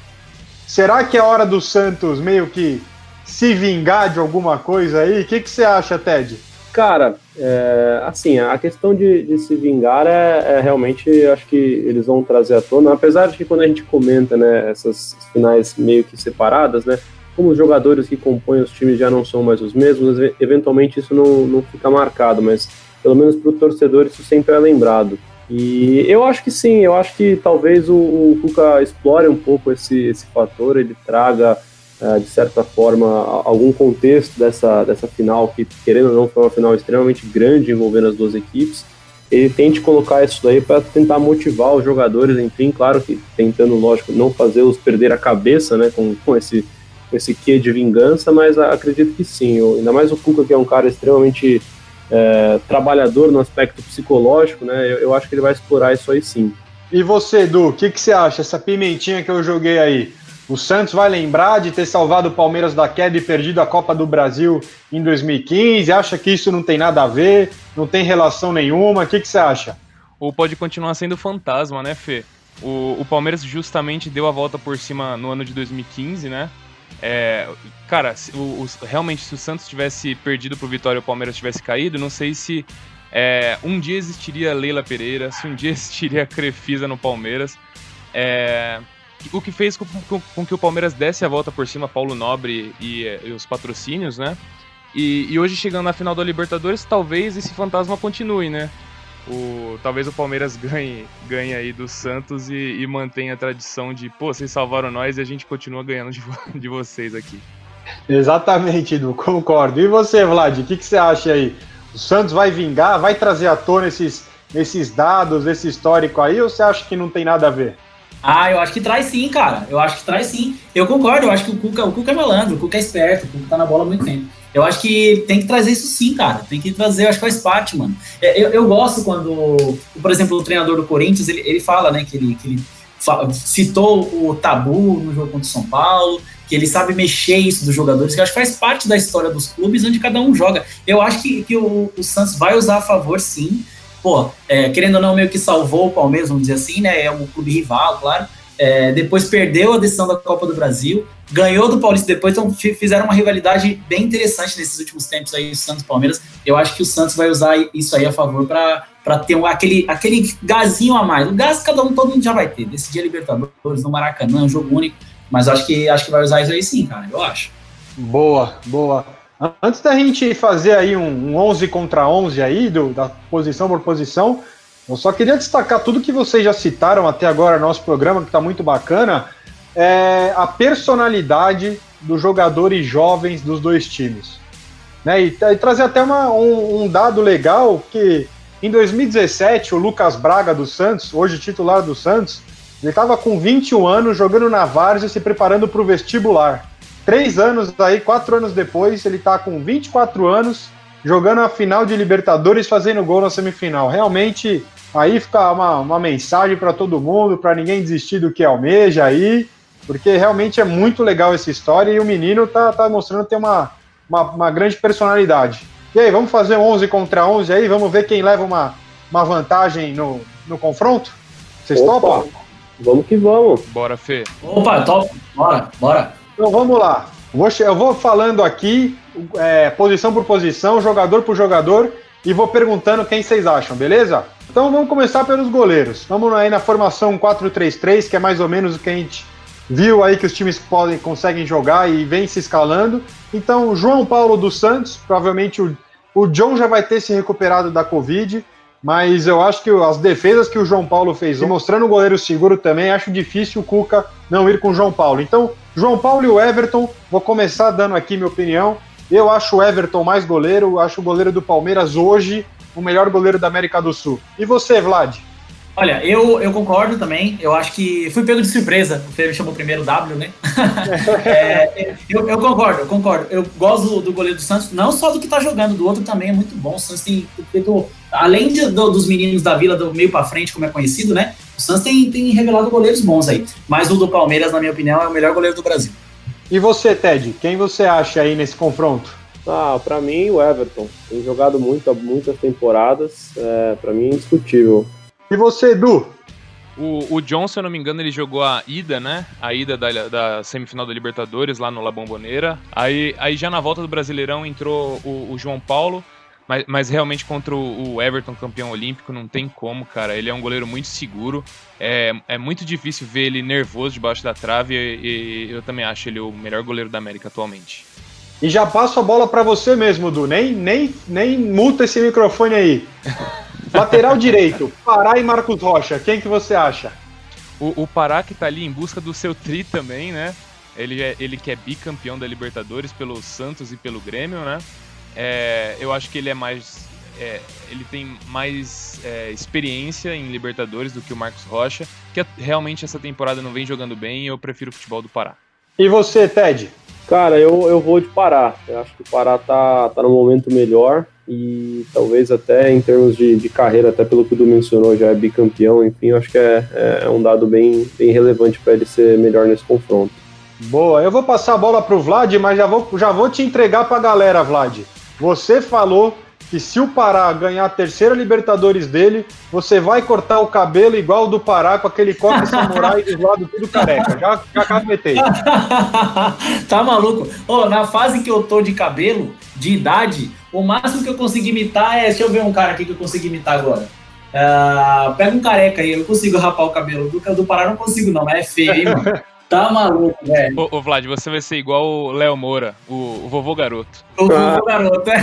Será que é hora do Santos meio que se vingar de alguma coisa aí? O que, que você acha, Ted? Cara, é, assim, a questão de, de se vingar é, é, realmente, acho que eles vão trazer à tona, apesar de que quando a gente comenta, né, essas finais meio que separadas, né, como os jogadores que compõem os times já não são mais os mesmos, eventualmente isso não, não fica marcado, mas pelo menos para o torcedor isso sempre é lembrado. E eu acho que sim, eu acho que talvez o, o Cuca explore um pouco esse, esse fator, ele traga de certa forma, algum contexto dessa, dessa final, que querendo ou não foi uma final extremamente grande envolvendo as duas equipes, ele tente colocar isso daí para tentar motivar os jogadores, enfim, claro que tentando, lógico, não fazer os perder a cabeça, né, com, com esse, esse quê de vingança, mas acredito que sim, eu, ainda mais o Cuca, que é um cara extremamente é, trabalhador no aspecto psicológico, né, eu, eu, acho que ele vai explorar isso aí sim. E você, Edu, o que, que você acha, essa pimentinha que eu joguei aí? O Santos vai lembrar de ter salvado o Palmeiras da queda e perdido a Copa do Brasil em 2015? Acha que isso não tem nada a ver? Não tem relação nenhuma? O que, que você acha? Ou pode continuar sendo fantasma, né, Fê? O, o Palmeiras justamente deu a volta por cima no ano de 2015, né? É, cara, o, o, realmente, se o Santos tivesse perdido pro Vitória e o Palmeiras tivesse caído, não sei se é, um dia existiria Leila Pereira, se um dia [laughs] existiria Crefisa no Palmeiras. É, o que fez com, com, com, que o Palmeiras desse a volta por cima, Paulo Nobre e, e os patrocínios, né? E, e, hoje chegando na final da Libertadores, talvez esse fantasma continue, né? O, talvez o Palmeiras ganhe, ganhe aí do Santos e, e mantenha a tradição de, pô, vocês salvaram nós e a gente continua ganhando de, [laughs] de vocês aqui. Exatamente, Edu, concordo. E você, Vlad, o que, que você acha aí? O Santos vai vingar, vai trazer à tona esses, esses dados, esse histórico aí, ou você acha que não tem nada a ver? Ah, eu acho que traz sim, cara. Eu acho que traz sim. Eu concordo, eu acho que o Cuca, o Cuca é malandro, o Cuca é esperto, o Cuca tá na bola há muito tempo. Eu acho que tem que trazer isso sim, cara. Tem que trazer, eu acho que faz parte, mano. É, eu, eu gosto quando, por exemplo, o treinador do Corinthians, ele, ele fala, né, que ele, que ele citou o tabu no jogo contra o São Paulo, que ele sabe mexer isso dos jogadores, que eu acho que faz parte da história dos clubes onde cada um joga. Eu acho que, que o, o Santos vai usar a favor, sim pô, é, querendo ou não, meio que salvou o Palmeiras, vamos dizer assim, né? É um clube rival, claro. É, depois perdeu a decisão da Copa do Brasil, ganhou do Paulista depois, então fizeram uma rivalidade bem interessante nesses últimos tempos aí, Santos e Palmeiras. Eu acho que o Santos vai usar isso aí a favor para ter um, aquele, aquele gazinho a mais. O gás cada um, todo mundo já vai ter. Decidir a Libertadores, no Maracanã, um jogo único. Mas acho que, acho que vai usar isso aí sim, cara, eu acho. Boa, boa. Antes da gente fazer aí um, um 11 contra 11 aí, do, da posição por posição, eu só queria destacar tudo que vocês já citaram até agora no nosso programa, que está muito bacana, é a personalidade dos jogadores jovens dos dois times. Né? E, e trazer até uma, um, um dado legal que em 2017 o Lucas Braga do Santos, hoje titular do Santos, ele estava com 21 anos jogando na Várzea se preparando para o vestibular. Três anos aí, quatro anos depois, ele tá com 24 anos, jogando a final de Libertadores, fazendo gol na semifinal. Realmente, aí fica uma, uma mensagem para todo mundo, para ninguém desistir do que almeja aí, porque realmente é muito legal essa história e o menino tá, tá mostrando ter uma, uma, uma grande personalidade. E aí, vamos fazer 11 contra 11 aí? Vamos ver quem leva uma, uma vantagem no, no confronto? Vocês Opa. topam? Vamos que vamos. Bora, Fê. Opa, top. Bora, bora. Então vamos lá. Eu vou falando aqui, é, posição por posição, jogador por jogador, e vou perguntando quem vocês acham, beleza? Então vamos começar pelos goleiros. Vamos aí na formação 4-3-3, que é mais ou menos o que a gente viu aí que os times podem, conseguem jogar e vem se escalando. Então, João Paulo dos Santos, provavelmente o, o John já vai ter se recuperado da Covid, mas eu acho que as defesas que o João Paulo fez, mostrando o goleiro seguro também, acho difícil o Cuca não ir com o João Paulo. Então, João Paulo e o Everton, vou começar dando aqui minha opinião. Eu acho o Everton mais goleiro, acho o goleiro do Palmeiras hoje o melhor goleiro da América do Sul. E você, Vlad? Olha, eu, eu concordo também. Eu acho que fui pego de surpresa. O me chamou primeiro W, né? [laughs] é, eu, eu, concordo, eu concordo. Eu gosto do, do, goleiro do Santos, não só do que tá jogando, do outro também é muito bom. O Santos tem feito, além de, do, dos meninos da vila, do meio para frente, como é conhecido, né? O Santos tem, tem revelado goleiros bons aí. Mas o do Palmeiras, na minha opinião, é o melhor goleiro do Brasil. E você, Ted? Quem você acha aí nesse confronto? Ah, para mim, o Everton. Tem jogado muito, muitas temporadas. É, para mim, é indiscutível. E você, Edu? O, o John, se eu não me engano, ele jogou a ida, né? A ida da, da semifinal da Libertadores lá no La Bombonera. Aí, aí já na volta do Brasileirão entrou o, o João Paulo. Mas, mas, realmente contra o Everton, campeão olímpico, não tem como, cara. Ele é um goleiro muito seguro. É, é muito difícil ver ele nervoso debaixo da trave. E, e eu também acho ele o melhor goleiro da América atualmente. E já passo a bola para você mesmo, Du. Nem, nem, nem multa esse microfone aí. [laughs] Lateral direito, Pará e Marcos Rocha. Quem que você acha? O, o Pará que tá ali em busca do seu tri também, né? Ele, é, ele que é bicampeão da Libertadores pelo Santos e pelo Grêmio, né? É, eu acho que ele é mais. É, ele tem mais é, experiência em Libertadores do que o Marcos Rocha, que realmente essa temporada não vem jogando bem e eu prefiro o futebol do Pará. E você, Ted? Cara, eu, eu vou de Pará. Eu acho que o Pará tá, tá no momento melhor e talvez até em termos de, de carreira, até pelo que o Du mencionou, já é bicampeão, enfim, eu acho que é, é um dado bem, bem relevante para ele ser melhor nesse confronto. Boa, eu vou passar a bola pro Vlad, mas já vou, já vou te entregar pra galera, Vlad. Você falou que se o Pará ganhar a terceira Libertadores dele, você vai cortar o cabelo igual o do Pará com aquele coque samurai dos lados tudo careca. Já, já capetei. [laughs] tá maluco? Oh, na fase que eu tô de cabelo, de idade, o máximo que eu consigo imitar é. Deixa eu ver um cara aqui que eu consigo imitar agora. Uh, pega um careca aí, eu consigo rapar o cabelo. Do, do Pará não consigo, não, é feio, hein, mano? [laughs] Tá maluco, velho. Ô, ô, Vlad, você vai ser igual o Léo Moura, o, o vovô garoto. O vovô garoto, é.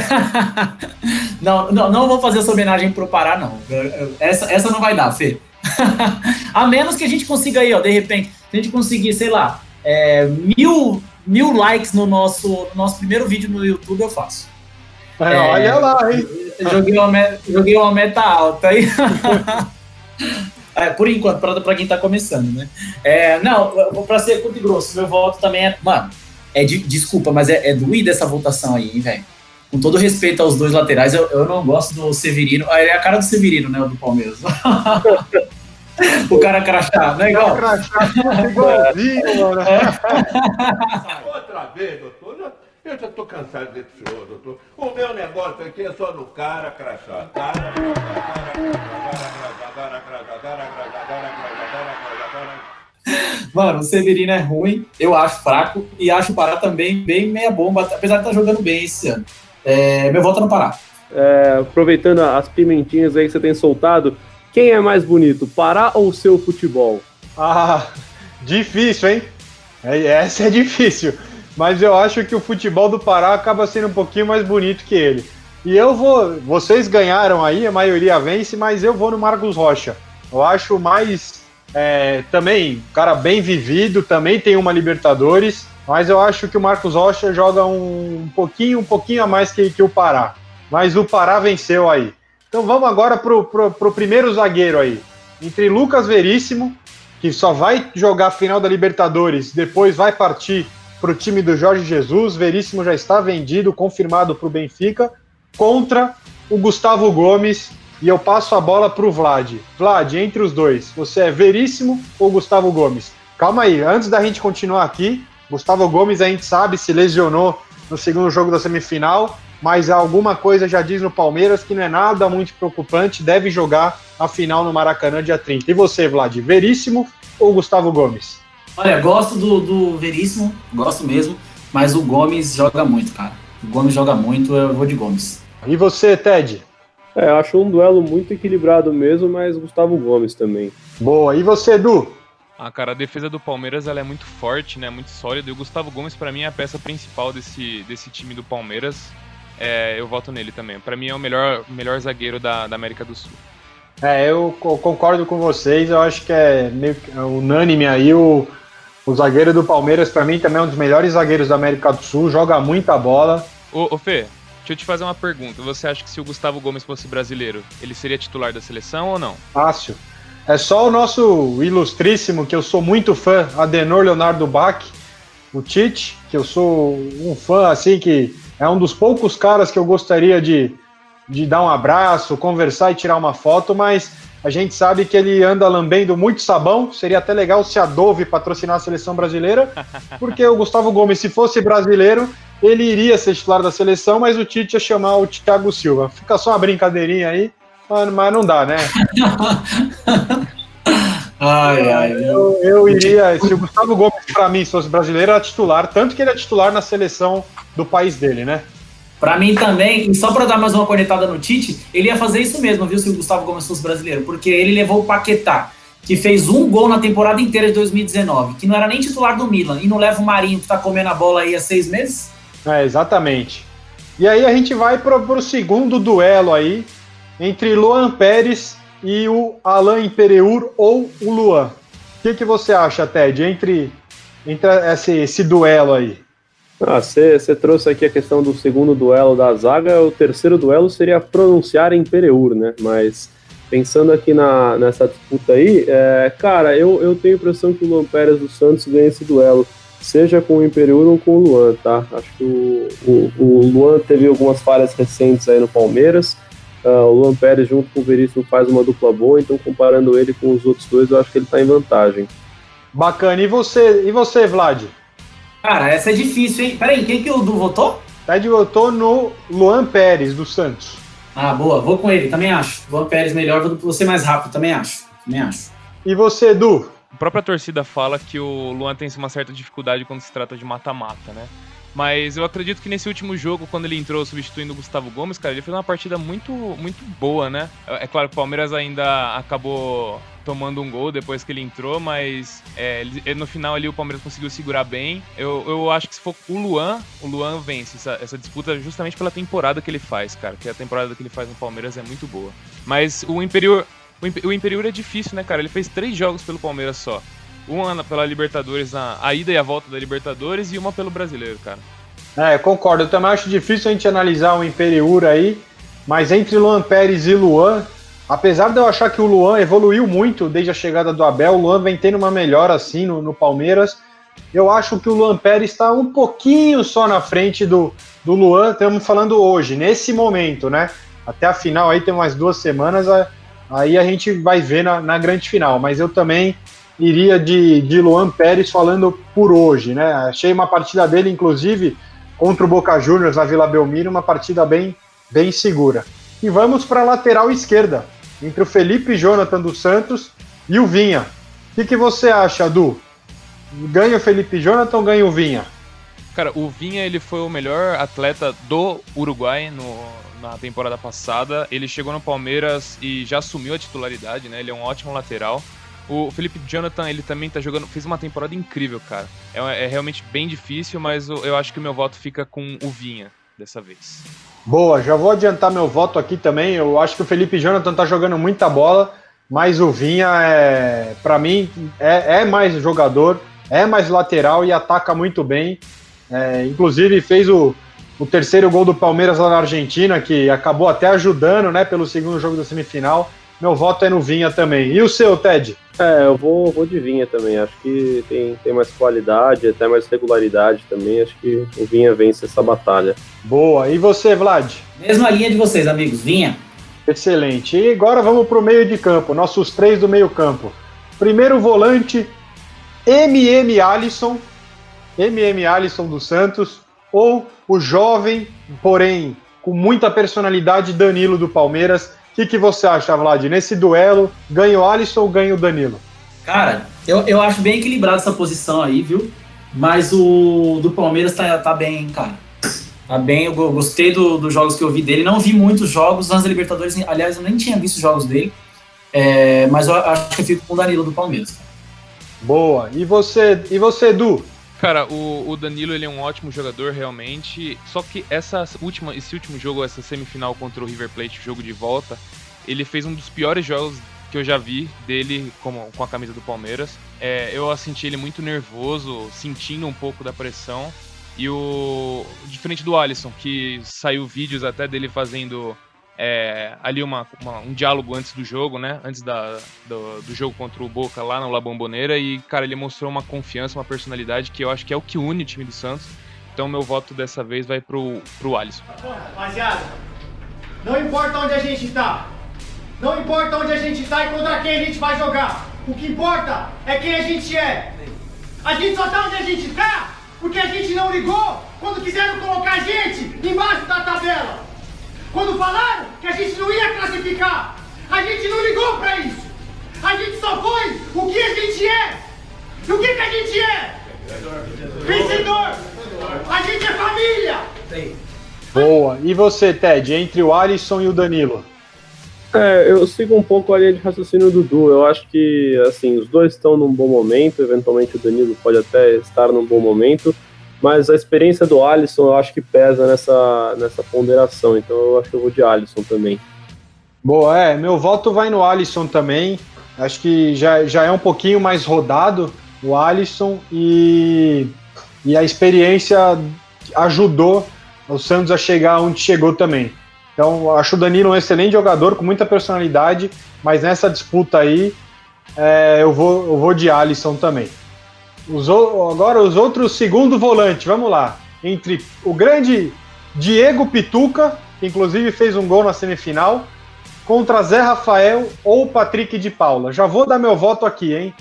[laughs] não, não, não vou fazer essa homenagem pro Pará, não. Essa, essa não vai dar, Fê. [laughs] a menos que a gente consiga aí, ó, de repente, se a gente conseguir, sei lá, é, mil, mil likes no nosso, no nosso primeiro vídeo no YouTube, eu faço. É, olha lá, hein? Joguei uma, joguei uma meta alta aí. [laughs] É, por enquanto, para quem tá começando, né? É, não, para ser curto e grosso, meu voto também é. Mano, é de, desculpa, mas é, é doída essa votação aí, hein, velho? Com todo respeito aos dois laterais, eu, eu não gosto do Severino. Ah, ele é a cara do Severino, né? O do Palmeiras. [laughs] o cara crachá, é igual? O cara crachá, igualzinho, mano. É. Outra vez, doutor. Eu já tô cansado desse senhor, doutor. O meu negócio aqui é só no cara crachá. Cara, cara, cara, cara, cara, cara, Mano, o Severino é ruim, eu acho fraco e acho o Pará também bem meia bomba, apesar de estar tá jogando bem esse ano. É, meu voto é no Pará. É, aproveitando as pimentinhas aí que você tem soltado, quem é mais bonito, Pará ou o seu futebol? Ah, difícil, hein? É, essa é difícil mas eu acho que o futebol do Pará acaba sendo um pouquinho mais bonito que ele. E eu vou. Vocês ganharam aí, a maioria vence, mas eu vou no Marcos Rocha. Eu acho mais. É, também, cara bem vivido, também tem uma Libertadores, mas eu acho que o Marcos Rocha joga um, um pouquinho, um pouquinho a mais que, que o Pará. Mas o Pará venceu aí. Então vamos agora pro, pro, pro primeiro zagueiro aí. Entre Lucas Veríssimo, que só vai jogar a final da Libertadores, depois vai partir para o time do Jorge Jesus. Veríssimo já está vendido, confirmado para o Benfica, contra o Gustavo Gomes. E eu passo a bola para o Vlad. Vlad, entre os dois, você é Veríssimo ou Gustavo Gomes? Calma aí, antes da gente continuar aqui, Gustavo Gomes a gente sabe se lesionou no segundo jogo da semifinal, mas alguma coisa já diz no Palmeiras que não é nada muito preocupante, deve jogar a final no Maracanã dia 30. E você, Vlad, Veríssimo ou Gustavo Gomes? Olha, gosto do, do Veríssimo, gosto mesmo, mas o Gomes joga muito, cara. O Gomes joga muito, eu vou de Gomes. E você, Ted? É, acho um duelo muito equilibrado mesmo, mas Gustavo Gomes também. Boa. E você, Edu? Ah, cara, a defesa do Palmeiras ela é muito forte, né? Muito sólida. E o Gustavo Gomes, para mim, é a peça principal desse, desse time do Palmeiras. É, eu voto nele também. Para mim, é o melhor, melhor zagueiro da, da América do Sul. É, eu concordo com vocês. Eu acho que é meio é unânime aí o, o zagueiro do Palmeiras, para mim, também é um dos melhores zagueiros da América do Sul, joga muita bola. Ô, ô Fê, deixa eu te fazer uma pergunta. Você acha que se o Gustavo Gomes fosse brasileiro, ele seria titular da seleção ou não? Fácil. É só o nosso ilustríssimo, que eu sou muito fã, Adenor Leonardo Bach, o Tite, que eu sou um fã, assim, que é um dos poucos caras que eu gostaria de, de dar um abraço, conversar e tirar uma foto, mas a gente sabe que ele anda lambendo muito sabão. Seria até legal se a Dove patrocinar a seleção brasileira, porque o Gustavo Gomes, se fosse brasileiro, ele iria ser titular da seleção, mas o Tite ia chamar o Thiago Silva. Fica só uma brincadeirinha aí, mas não dá, né? [laughs] Ai, ai, eu, eu iria. Se o Gustavo Gomes, pra mim, fosse brasileiro, era titular, tanto que ele é titular na seleção do país dele, né? Pra mim também, e só pra dar mais uma conectada no Tite, ele ia fazer isso mesmo, viu, se o Gustavo Gomes fosse brasileiro, porque ele levou o Paquetá, que fez um gol na temporada inteira de 2019, que não era nem titular do Milan, e não leva o Marinho, que tá comendo a bola aí há seis meses? É, exatamente. E aí a gente vai pro, segundo duelo aí, entre Luan Pérez e o Alain Pereur ou o Luan. O que, que você acha, Ted, entre, entre esse, esse duelo aí? Ah, você trouxe aqui a questão do segundo duelo da zaga, o terceiro duelo seria pronunciar em Pereur, né? Mas pensando aqui na, nessa disputa aí, é, cara, eu, eu tenho a impressão que o Luan Pérez do Santos ganha esse duelo, seja com o Imperiur ou com o Luan, tá? Acho que o, o, o Luan teve algumas falhas recentes aí no Palmeiras, uh, o Luan Pérez junto com o Veríssimo faz uma dupla boa, então comparando ele com os outros dois, eu acho que ele tá em vantagem. Bacana, e você, e você Vlad? Cara, essa é difícil, hein? Peraí, quem que o Du votou? Ted votou no Luan Pérez, do Santos. Ah, boa, vou com ele, também acho. Luan Pérez melhor, vou ser mais rápido, também acho. Também acho. E você, Du? A própria torcida fala que o Luan tem uma certa dificuldade quando se trata de mata-mata, né? Mas eu acredito que nesse último jogo, quando ele entrou substituindo o Gustavo Gomes, cara, ele fez uma partida muito, muito boa, né? É claro que o Palmeiras ainda acabou tomando um gol depois que ele entrou, mas é, ele, no final ali o Palmeiras conseguiu segurar bem. Eu, eu acho que se for o Luan, o Luan vence essa, essa disputa justamente pela temporada que ele faz, cara. Que a temporada que ele faz no Palmeiras é muito boa. Mas o Imperiur, o Imperiur é difícil, né, cara? Ele fez três jogos pelo Palmeiras só. Uma pela Libertadores, na, a ida e a volta da Libertadores, e uma pelo Brasileiro, cara. É, concordo. Eu também acho difícil a gente analisar o Imperiur aí, mas entre Luan Pérez e Luan, apesar de eu achar que o Luan evoluiu muito desde a chegada do Abel, o Luan vem tendo uma melhora assim no, no Palmeiras. Eu acho que o Luan Pérez está um pouquinho só na frente do, do Luan, estamos falando hoje, nesse momento, né? Até a final aí tem mais duas semanas, aí a gente vai ver na, na grande final. Mas eu também iria de, de Luan Pérez falando por hoje, né? Achei uma partida dele, inclusive, contra o Boca Juniors na Vila Belmiro, uma partida bem, bem segura. E vamos para a lateral esquerda, entre o Felipe Jonathan dos Santos e o Vinha. O que, que você acha, Du? Ganha o Felipe Jonathan ganha o Vinha? Cara, o Vinha ele foi o melhor atleta do Uruguai no, na temporada passada. Ele chegou no Palmeiras e já assumiu a titularidade, né? Ele é um ótimo lateral. O Felipe Jonathan, ele também tá jogando, fez uma temporada incrível, cara. É, é realmente bem difícil, mas eu, eu acho que o meu voto fica com o Vinha dessa vez. Boa, já vou adiantar meu voto aqui também. Eu acho que o Felipe Jonathan tá jogando muita bola, mas o Vinha é, para mim, é, é, mais jogador, é mais lateral e ataca muito bem. É, inclusive fez o, o terceiro gol do Palmeiras lá na Argentina, que acabou até ajudando, né, pelo segundo jogo da semifinal. Meu voto é no Vinha também. E o seu, Ted? É, eu vou, vou de Vinha também. Acho que tem, tem mais qualidade, até mais regularidade também. Acho que o Vinha vence essa batalha. Boa. E você, Vlad? Mesma linha de vocês, amigos. Vinha. Excelente. E agora vamos para o meio de campo. Nossos três do meio campo. Primeiro volante, MM Alisson. MM Alisson dos Santos. Ou o jovem, porém com muita personalidade, Danilo do Palmeiras o que, que você acha, Vlad? Nesse duelo, ganha o Alisson ou ganha o Danilo? Cara, eu, eu acho bem equilibrado essa posição aí, viu? Mas o do Palmeiras tá, tá bem, cara. Tá bem, eu gostei do, dos jogos que eu vi dele. Não vi muitos jogos nas Libertadores, aliás, eu nem tinha visto os jogos dele. É, mas eu acho que eu fico com o Danilo do Palmeiras. Boa. E você, e você, Edu? Cara, o, o, Danilo ele é um ótimo jogador realmente. Só que essa última, esse último jogo, essa semifinal contra o River Plate, jogo de volta, ele fez um dos piores jogos que eu já vi dele com, com a camisa do Palmeiras. É, eu senti ele muito nervoso, sentindo um pouco da pressão. E o. Diferente do Alisson, que saiu vídeos até dele fazendo é, ali uma, uma, um diálogo antes do jogo, né? Antes da, do, do, jogo contra o Boca lá no La Bombonera. E, cara, ele mostrou uma confiança, uma personalidade que eu acho que é o que une o time do Santos. Então, meu voto dessa vez vai pro, pro Alisson. Rapaziada, não importa onde a gente tá. Não importa onde a gente tá e contra quem a gente vai jogar. O que importa é quem a gente é. A gente só tá onde a gente tá porque a gente não ligou quando quiseram colocar a gente embaixo da tabela. Quando falaram que a gente não ia classificar, a gente não ligou para isso. A gente só foi o que a gente é! E o que, que a gente é? Vencedor! A gente é família! Boa. E você, Ted, entre o Alisson e o Danilo? É, eu sigo um pouco a linha de raciocínio do Dudu. Eu acho que, assim, os dois estão num bom momento. Eventualmente o Danilo pode até estar num bom momento. Mas a experiência do Alisson eu acho que pesa nessa, nessa ponderação. Então eu acho que eu vou de Alisson também. Boa, é. Meu voto vai no Alisson também. Acho que já, já é um pouquinho mais rodado o Alisson e, e a experiência ajudou o Santos a chegar onde chegou também. Então, acho o Danilo um excelente jogador, com muita personalidade, mas nessa disputa aí, é, eu, vou, eu vou de Alisson também. Os, agora, os outros segundo volante, vamos lá. Entre o grande Diego Pituca, que inclusive fez um gol na semifinal, contra Zé Rafael ou Patrick de Paula. Já vou dar meu voto aqui, hein?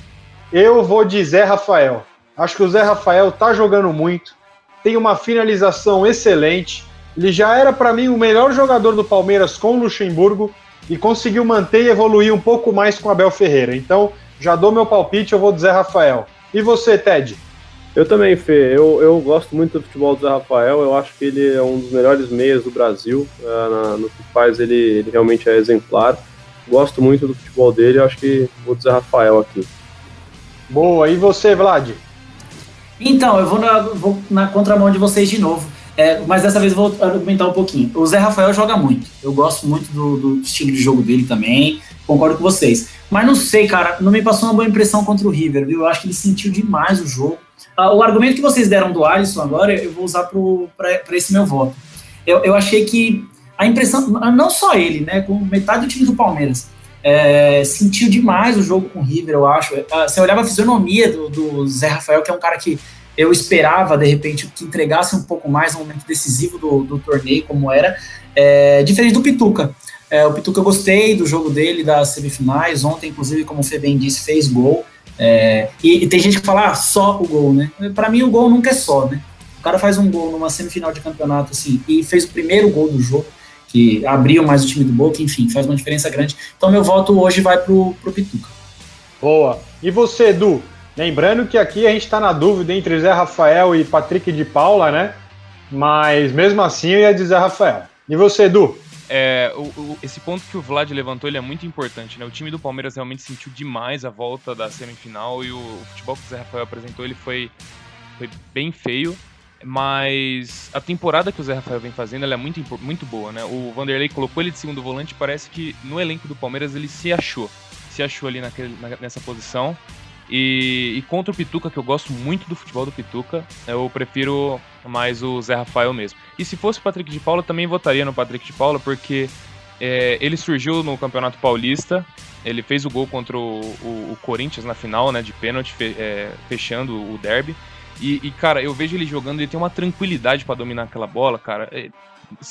Eu vou de Zé Rafael. Acho que o Zé Rafael tá jogando muito, tem uma finalização excelente. Ele já era para mim o melhor jogador do Palmeiras com o Luxemburgo e conseguiu manter e evoluir um pouco mais com o Abel Ferreira. Então, já dou meu palpite, eu vou de Zé Rafael. E você, Ted? Eu também, Fê. Eu, eu gosto muito do futebol do Zé Rafael. Eu acho que ele é um dos melhores meias do Brasil. Na, no que faz, ele, ele realmente é exemplar. Gosto muito do futebol dele. Eu acho que vou de Zé Rafael aqui. Boa. E você, Vlad? Então, eu vou na, vou na contramão de vocês de novo. É, mas dessa vez eu vou argumentar um pouquinho. O Zé Rafael joga muito. Eu gosto muito do, do, estilo de jogo dele também. Concordo com vocês. Mas não sei, cara, não me passou uma boa impressão contra o River, viu? Eu acho que ele sentiu demais o jogo. Ah, o argumento que vocês deram do Alisson agora, eu vou usar para esse meu voto. Eu, eu achei que a impressão, não só ele, né, com metade do time do Palmeiras, é, sentiu demais o jogo com o River, eu acho. É, você olhava a fisionomia do, do, Zé Rafael, que é um cara que eu esperava, de repente, que entregasse um pouco mais no momento decisivo do, do torneio, como era, é, diferente do Pituca. É, o Pituca eu gostei do jogo dele, das semifinais. Ontem, inclusive, como o Fê bem disse, fez gol. É, e, e, tem gente que fala ah, só o gol, né? Para mim, o gol nunca é só, né? O cara faz um gol numa semifinal de campeonato, assim, e fez o primeiro gol do jogo que abriam mais o time do Boca, enfim, faz uma diferença grande. Então meu voto hoje vai pro, pro Pituca. Boa. E você, Edu? Lembrando que aqui a gente está na dúvida entre Zé Rafael e Patrick de Paula, né? Mas mesmo assim eu ia dizer Rafael. E você, Edu? É, o, o, esse ponto que o Vlad levantou ele é muito importante, né? O time do Palmeiras realmente sentiu demais a volta da semifinal e o, o futebol que o Zé Rafael apresentou ele foi, foi bem feio. Mas a temporada que o Zé Rafael vem fazendo é muito, muito boa, né? O Vanderlei colocou ele de segundo volante parece que no elenco do Palmeiras ele se achou. Se achou ali naquele, nessa posição. E, e, contra o Pituca, que eu gosto muito do futebol do Pituca, eu prefiro mais o Zé Rafael mesmo. E se fosse o Patrick de Paula, também votaria no Patrick de Paula, porque é, ele surgiu no Campeonato Paulista, ele fez o gol contra o, o, o Corinthians na final, né, de pênalti, fe, é, fechando o derby. E, e, cara, eu vejo ele jogando, ele tem uma tranquilidade para dominar aquela bola, cara. É,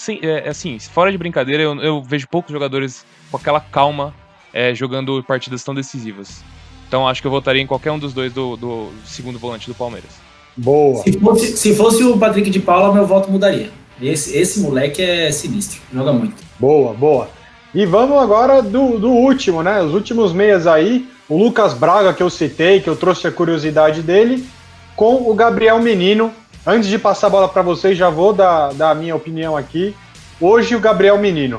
é, é, assim, fora de brincadeira, eu, eu, vejo poucos jogadores com aquela calma é, jogando partidas tão decisivas. Então acho que eu votaria em qualquer um dos dois do, do segundo volante do Palmeiras. Boa. Se fosse, se fosse, o Patrick de Paula, meu voto mudaria. Esse, esse moleque é sinistro, joga muito. Boa, boa. E vamos agora do, do último, né? Os últimos meias aí. O Lucas Braga, que eu citei, que eu trouxe a curiosidade dele, com o Gabriel Menino. Antes de passar a bola para vocês, já vou dar, dar a minha opinião aqui. Hoje, o Gabriel Menino,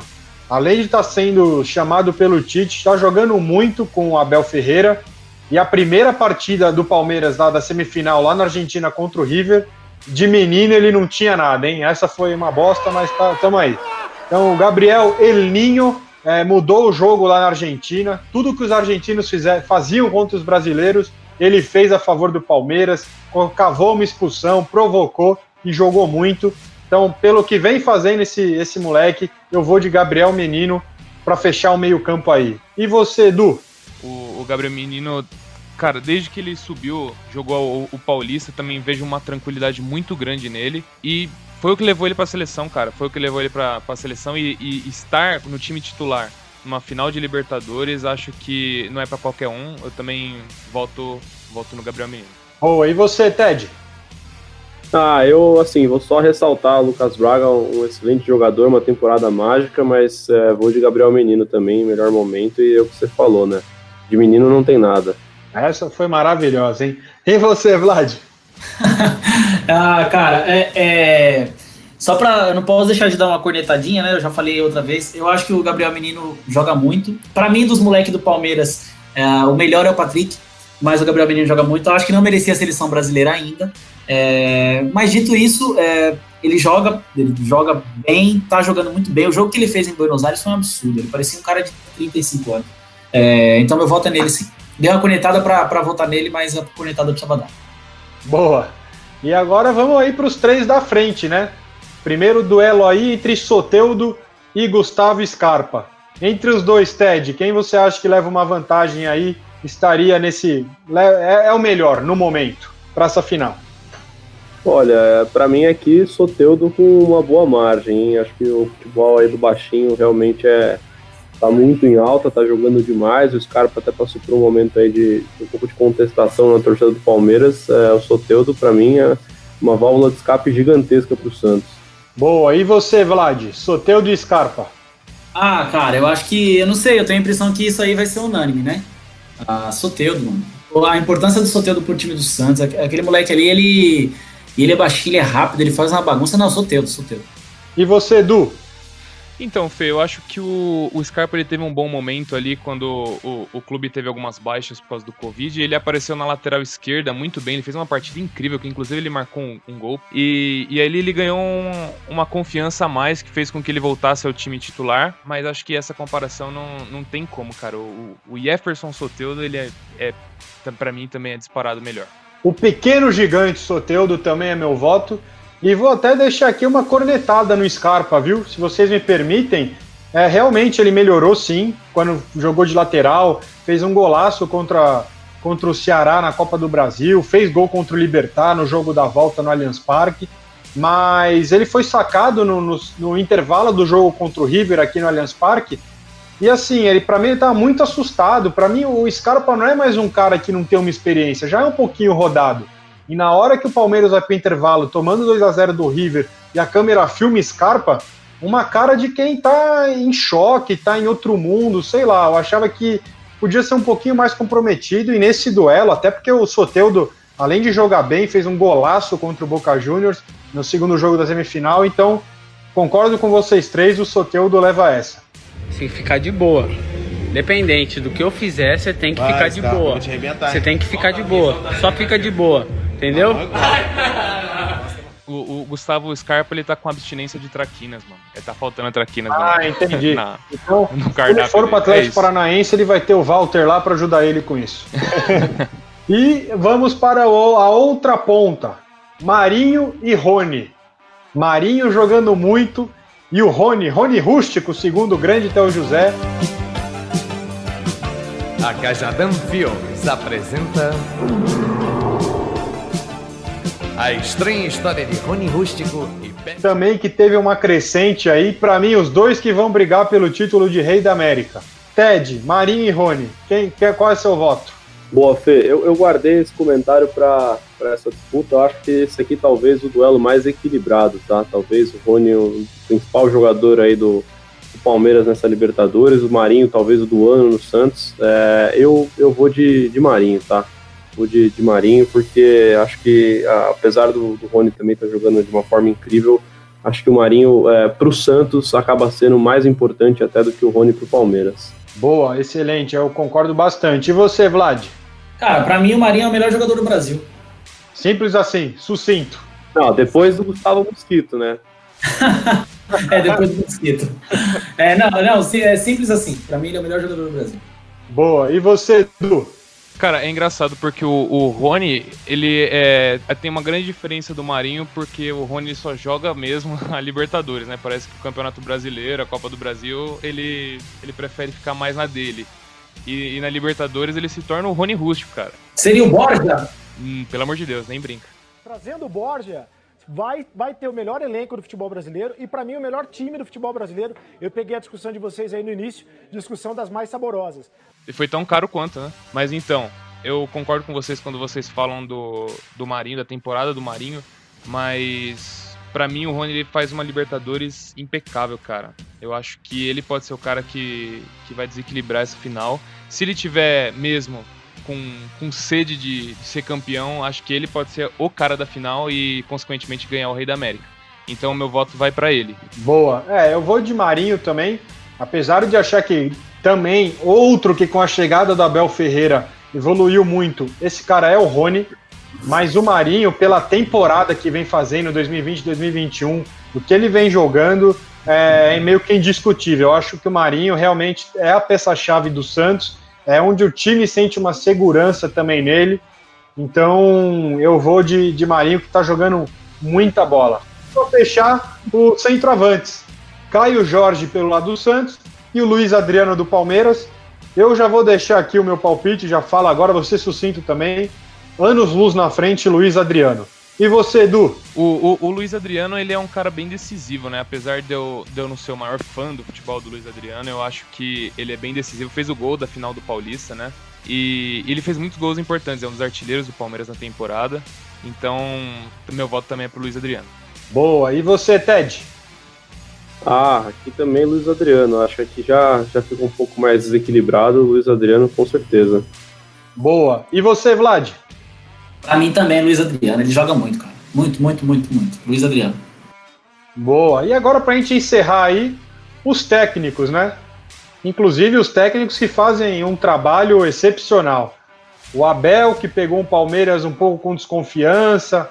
além de estar tá sendo chamado pelo Tite, está jogando muito com o Abel Ferreira. E a primeira partida do Palmeiras lá da semifinal, lá na Argentina contra o River, de menino ele não tinha nada, hein? Essa foi uma bosta, mas tá, tamo aí. Então, o Gabriel El Ninho é, mudou o jogo lá na Argentina. Tudo que os argentinos fizer, faziam contra os brasileiros, ele fez a favor do Palmeiras, cavou uma expulsão, provocou e jogou muito. Então, pelo que vem fazendo esse, esse moleque, eu vou de Gabriel Menino para fechar o meio-campo aí. E você, Edu? O, o, Gabriel Menino, cara, desde que ele subiu, jogou o, o Paulista, também vejo uma tranquilidade muito grande nele. E foi o que levou ele para a seleção, cara. Foi o que levou ele para a seleção e, e estar no time titular numa final de Libertadores, acho que não é para qualquer um. Eu também volto, volto no Gabriel Menino. Boa, e você, Ted? Ah, eu, assim, vou só ressaltar o Lucas Braga, um excelente jogador, uma temporada mágica, mas é, vou de Gabriel Menino também, melhor momento, e é o que você falou, né? De menino não tem nada. Essa foi maravilhosa, hein? E você, Vlad? [laughs] ah, cara, é, é... Só pra. Eu não posso deixar de dar uma cornetadinha, né? Eu já falei outra vez. Eu acho que o Gabriel Menino joga muito. Para mim, dos moleques do Palmeiras, é, o melhor é o Patrick, mas o Gabriel Menino joga muito. Eu acho que não merecia a seleção brasileira ainda. É, mas dito isso, é, ele joga, ele joga bem, tá jogando muito bem. O jogo que ele fez em Buenos Aires foi um absurdo. Ele parecia um cara de 35 anos. É, então meu voto é nele sim. Dei uma conectada para votar nele, mas a conectada precisava dar. Boa. E agora vamos aí para os três da frente, né? Primeiro duelo aí entre Soteudo e Gustavo Scarpa. Entre os dois, Ted, quem você acha que leva uma vantagem aí? Estaria nesse. É, é o melhor no momento para essa final. Olha, para mim aqui, Soteudo com uma boa margem. Hein? Acho que o futebol aí do baixinho realmente é tá muito em alta, tá jogando demais. O Scarpa até passou por um momento aí de, um pouco de contestação na torcida do Palmeiras. É, o Soteudo, para mim, é uma válvula de escape gigantesca para o Santos. Boa, e você, Vlad? Soteudo e Scarpa? Ah, cara, eu acho que, eu não sei, eu tenho a impressão que isso aí vai ser unânime, né? Ah, Soteudo, mano. A importância do Soteudo pro time do Santos, aquele moleque ali, ele, ele é baixinho, ele é rápido, ele faz uma bagunça. Não, Soteudo, Soteudo. E você, Edu? Então, Fê, eu acho que o, o Scarpa ele teve um bom momento ali quando o, o clube teve algumas baixas por causa do Covid. Ele apareceu na lateral esquerda muito bem, ele fez uma partida incrível, que inclusive ele marcou um, um gol. E, e aí ele ganhou um, uma confiança a mais que fez com que ele voltasse ao time titular. Mas acho que essa comparação não, não tem como, cara. O, o Jefferson Soteudo, ele é, é para mim também é disparado melhor. O pequeno gigante Soteudo também é meu voto. E vou até deixar aqui uma cornetada no Scarpa, viu? Se vocês me permitem. É, realmente ele melhorou sim, quando jogou de lateral, fez um golaço contra, contra o Ceará na Copa do Brasil, fez gol contra o Libertar no jogo da volta no Allianz Parque, mas ele foi sacado no, no, no intervalo do jogo contra o River aqui no Allianz Parque, e assim, ele para mim ele tá muito assustado. Para mim o Scarpa não é mais um cara que não tem uma experiência, já é um pouquinho rodado. E na hora que o Palmeiras vai para intervalo, tomando 2 a 0 do River, e a câmera filma Scarpa, uma cara de quem tá em choque, tá em outro mundo, sei lá. Eu achava que podia ser um pouquinho mais comprometido, e nesse duelo, até porque o Soteudo, além de jogar bem, fez um golaço contra o Boca Juniors no segundo jogo da semifinal, então concordo com vocês três, o Soteudo leva essa. Tem que ficar de boa. Independente do que eu fizer, você tem que Vai, ficar de boa. Você tem que ficar de boa. Só fica de boa. Entendeu? [laughs] O, o, Gustavo Scarpa ele tá com abstinência de traquinas, mano. Ele tá faltando traquinas. Ah, no, entendi. Na, então, no se ele for pro Atlético é Paranaense, ele vai ter o Walter lá para ajudar ele com isso. [laughs] e vamos para o, a outra ponta. Marinho e Rony. Marinho jogando muito e o Rony, Rony Rústico, segundo o grande Théo José. A Cajadão Filmes apresenta a estranha história de Rony Rústico e Também que teve uma crescente aí, para mim, os dois que vão brigar pelo título de Rei da América. Ted, Marinho e Rony. Quem, quem, qual é o seu voto? Boa, Fê. Eu, eu guardei esse comentário para essa disputa. Eu acho que esse aqui talvez o duelo mais equilibrado, tá? Talvez o Rony, o principal jogador aí do, do Palmeiras nessa Libertadores, o Marinho talvez o do ano no Santos. É, eu, eu vou de, de Marinho, tá? De, de Marinho, porque acho que, apesar do, do Rony também estar tá jogando de uma forma incrível, acho que o Marinho, é, para o Santos, acaba sendo mais importante até do que o Rony para o Palmeiras. Boa, excelente, eu concordo bastante. E você, Vlad? Cara, para mim o Marinho é o melhor jogador do Brasil. Simples assim, sucinto. Não, depois do Gustavo Mosquito, né? [laughs] é, depois do Mosquito. É, não, não, é simples assim. Para mim ele é o melhor jogador do Brasil. Boa, e você, Du? Cara, é engraçado porque o, o Rony, ele é, tem uma grande diferença do Marinho, porque o Rony só joga mesmo [laughs] a Libertadores, né? Parece que o Campeonato Brasileiro, a Copa do Brasil, ele, ele prefere ficar mais na dele. E, e na Libertadores ele se torna o Rony Rústico, cara. Seria o Borja? Hum, pelo amor de Deus, nem brinca. Trazendo o Borja, vai, vai ter o melhor elenco do futebol brasileiro e, para mim, o melhor time do futebol brasileiro. Eu peguei a discussão de vocês aí no início, discussão das mais saborosas. E foi tão caro quanto, né? Mas então, eu concordo com vocês quando vocês falam do, do Marinho, da temporada do Marinho, mas Pra mim, o Rony ele faz uma Libertadores impecável, cara. Eu acho que ele pode ser o cara que, que vai desequilibrar essa final. Se ele tiver mesmo com, com sede de, de ser campeão, acho que ele pode ser o cara da final e, consequentemente, ganhar o Rei da América. Então, meu voto vai para ele. Boa. É, eu vou de Marinho também. Apesar de achar que também outro que com a chegada do Abel Ferreira evoluiu muito, esse cara é o Rony. Mas o Marinho, pela temporada que vem fazendo 2020-2021, o que ele vem jogando é, é meio que indiscutível. Eu acho que o Marinho realmente é a peça-chave do Santos, é onde o time sente uma segurança também nele. Então eu vou de, de Marinho, que está jogando muita bola. Vou fechar o centroavantes. Caio Jorge pelo lado do Santos e o Luiz Adriano do Palmeiras. Eu já vou deixar aqui o meu palpite, já falo agora, você sucinto também anos luz na frente, Luiz Adriano. E você, Edu? O, o, o, Luiz Adriano, ele é um cara bem decisivo, né? Apesar de eu, de eu não ser o maior fã do futebol do Luiz Adriano, eu acho que ele é bem decisivo. Fez o gol da final do Paulista, né? E ele fez muitos gols importantes, é um dos artilheiros do Palmeiras na temporada. Então, meu voto também é pro Luiz Adriano. Boa. E você, Ted? Ah, aqui também Luiz Adriano. Acho que já, já ficou um pouco mais desequilibrado. Luiz Adriano, com certeza. Boa. E você, Vlad? Pra mim também é Luiz Adriano, ele joga muito, cara. Muito, muito, muito, muito. Luiz Adriano. Boa. E agora pra gente encerrar aí, os técnicos, né? Inclusive os técnicos que fazem um trabalho excepcional. O Abel, que pegou um Palmeiras um pouco com desconfiança,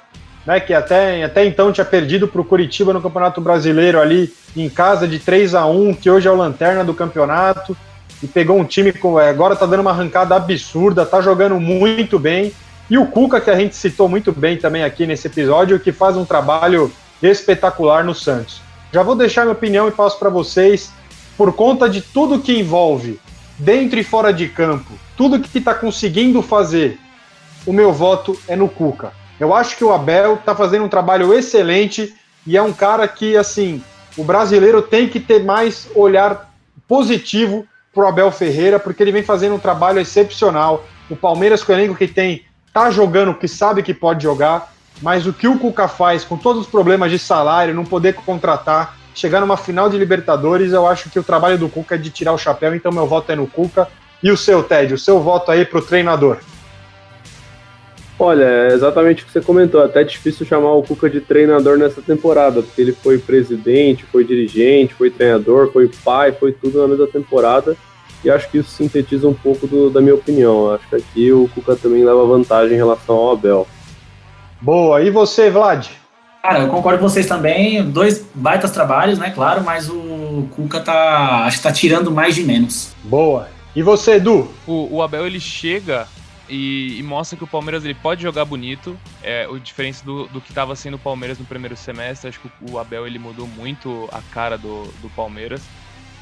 né, que até, até então tinha perdido para o Curitiba no Campeonato Brasileiro ali em casa de 3 a 1 que hoje é o lanterna do campeonato, e pegou um time com. Agora tá dando uma arrancada absurda, tá jogando muito bem. E o Cuca, que a gente citou muito bem também aqui nesse episódio, que faz um trabalho espetacular no Santos. Já vou deixar minha opinião e passo para vocês. Por conta de tudo que envolve, dentro e fora de campo, tudo que está conseguindo fazer, o meu voto é no Cuca. Eu acho que o Abel está fazendo um trabalho excelente e é um cara que, assim, o brasileiro tem que ter mais olhar positivo para o Abel Ferreira, porque ele vem fazendo um trabalho excepcional. O Palmeiras, com o elenco que tem, tá jogando o que sabe que pode jogar, mas o que o Cuca faz com todos os problemas de salário, não poder contratar, chegar numa final de Libertadores, eu acho que o trabalho do Cuca é de tirar o chapéu, então meu voto é no Cuca. E o seu, Ted, o seu voto aí pro treinador? Olha, é exatamente o que você comentou. É até difícil chamar o Cuca de treinador nessa temporada, porque ele foi presidente, foi dirigente, foi treinador, foi pai, foi tudo na mesma temporada e acho que isso sintetiza um pouco do, da minha opinião. Acho que aqui o Cuca também leva vantagem em relação ao Abel. Boa, e você, Vlad? Cara, eu concordo com vocês também. Dois baitas trabalhos, né? Claro, mas o Cuca tá. Acho que tá tirando mais de menos. Boa. E você, Edu? O, o Abel ele chega e, e, mostra que o Palmeiras ele pode jogar bonito. É o diferença do, do que estava sendo o Palmeiras no primeiro semestre. Acho que o Abel ele mudou muito a cara do, do Palmeiras.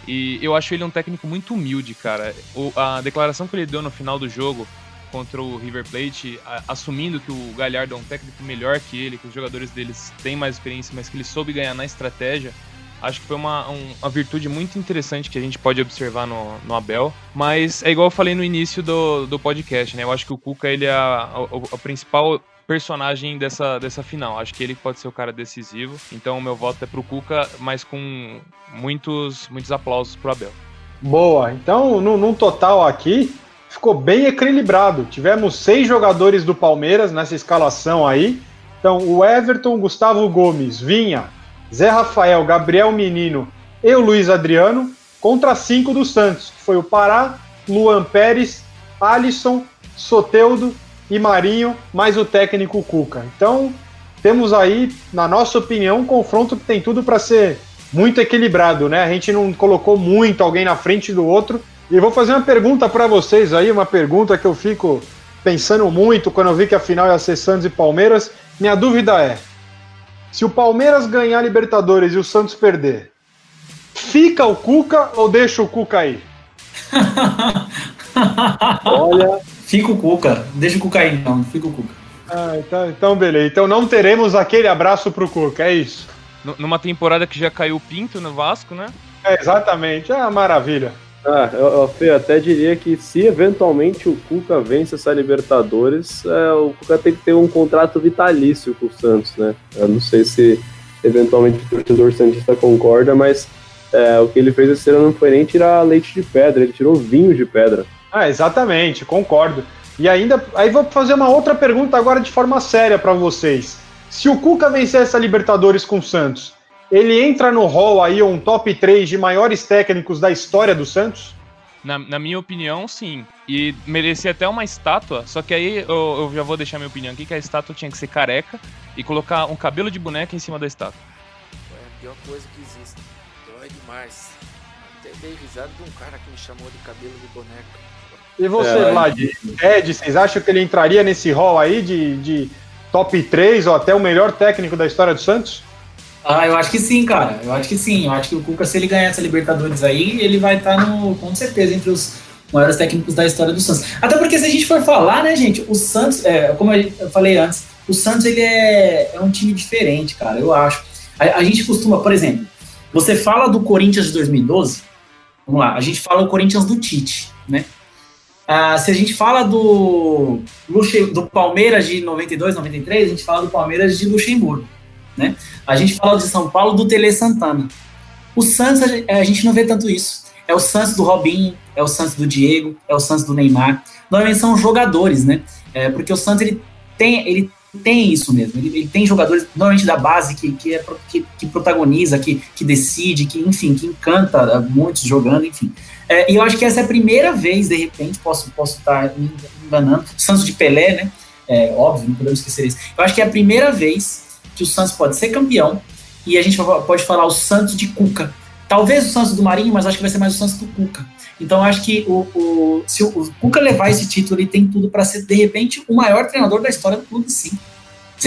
E eu acho ele um técnico muito humilde, cara. O, a declaração que ele deu no final do jogo contra o River Plate, a, assumindo que o Galhardo é um técnico melhor que ele, que os jogadores deles têm mais experiência, mas que ele soube ganhar na estratégia, acho que foi uma, um, uma virtude muito interessante que a gente pode observar no, no Abel. Mas é igual eu falei no início do, do podcast, né? Eu acho que o Cuca ele é a, a, principal personagem dessa, dessa final. Acho que ele pode ser o cara decisivo. Então, o meu voto é pro Cuca, mas com muitos, muitos aplausos pro Abel. Boa. Então, no, num total aqui, ficou bem equilibrado. Tivemos seis jogadores do Palmeiras nessa escalação aí. Então, o Everton, Gustavo Gomes, Vinha, Zé Rafael, Gabriel Menino e o Luiz Adriano, contra cinco do Santos, que foi o Pará, Luan Pérez, Alisson, Soteudo e Marinho, mais o técnico Cuca. Então, temos aí, na nossa opinião, um confronto que tem tudo para ser muito equilibrado, né? A gente não colocou muito alguém na frente do outro. E vou fazer uma pergunta para vocês aí, uma pergunta que eu fico pensando muito quando eu vi que a final ia ser Santos e Palmeiras. Minha dúvida é: se o Palmeiras ganhar a Libertadores e o Santos perder, fica o Cuca ou deixa o Cuca aí? Olha, [laughs] Fica o Cuca. Deixa o Cuca aí, não. Fica o Cuca. Ah, então, então beleza. Então não teremos aquele abraço pro Cuca, é isso. N numa temporada que já caiu o Pinto no Vasco, né? É, exatamente. É uma maravilha. Ah, eu, eu, até diria que se eventualmente o Cuca vence essa Libertadores, é, o Cuca tem que ter um contrato vitalício com o Santos, né? Eu não sei se, eventualmente o torcedor Santista concorda, mas é, o que ele fez esse ano não foi nem tirar leite de pedra, ele tirou vinho de pedra. Ah, exatamente, concordo. E ainda, aí vou fazer uma outra pergunta agora de forma séria para vocês. Se o Cuca vencer essa Libertadores com o Santos, ele entra no hall aí, um top 3 de maiores técnicos da história do Santos? Na, na, minha opinião, sim. E merecia até uma estátua, só que aí eu, eu, já vou deixar minha opinião aqui, que a estátua tinha que ser careca e colocar um cabelo de boneca em cima da estátua. É a pior coisa que existe. Dói demais. Até dei risada de um cara que me chamou de cabelo de boneca. E você, é. Vlad, Ed, vocês acham que ele entraria nesse hall aí de, de top 3 ou até o melhor técnico da história do Santos? Ah, eu acho que sim, cara. Eu acho que sim. Eu acho que o Cuca, se ele ganhar essa Libertadores aí, ele vai estar tá com certeza entre os maiores técnicos da história do Santos. Até porque se a gente for falar, né, gente, o Santos, é, como eu falei antes, o Santos ele é, é um time diferente, cara. Eu acho. A, a gente costuma, por exemplo, você fala do Corinthians de 2012, vamos lá, a gente fala o Corinthians do Tite, né? Ah, se a gente fala do, do Palmeiras de 92, 93, a gente fala do Palmeiras de Luxemburgo. Né? A gente fala de São Paulo do Tele Santana. O Santos, a gente não vê tanto isso. É o Santos do Robinho, é o Santos do Diego, é o Santos do Neymar. Normalmente são jogadores, né? É, porque o Santos ele tem, ele tem isso mesmo. Ele, ele, tem jogadores, normalmente da base, que, que, é, que, que protagoniza, que, que decide, que, enfim, que encanta muitos jogando, enfim. É, e eu acho que essa é a primeira vez, de repente, posso, posso estar me enganando, Santos de Pelé, né? É, óbvio, não podemos esquecer isso. Eu acho que é a primeira vez que o Santos pode ser campeão e a gente pode falar o Santos de Cuca. Talvez o Santos do Marinho, mas acho que vai ser mais o Santos do Cuca. Então acho que o, o se o, o, Cuca levar esse título, ele tem tudo para ser, de repente, o maior treinador da história do clube, sim.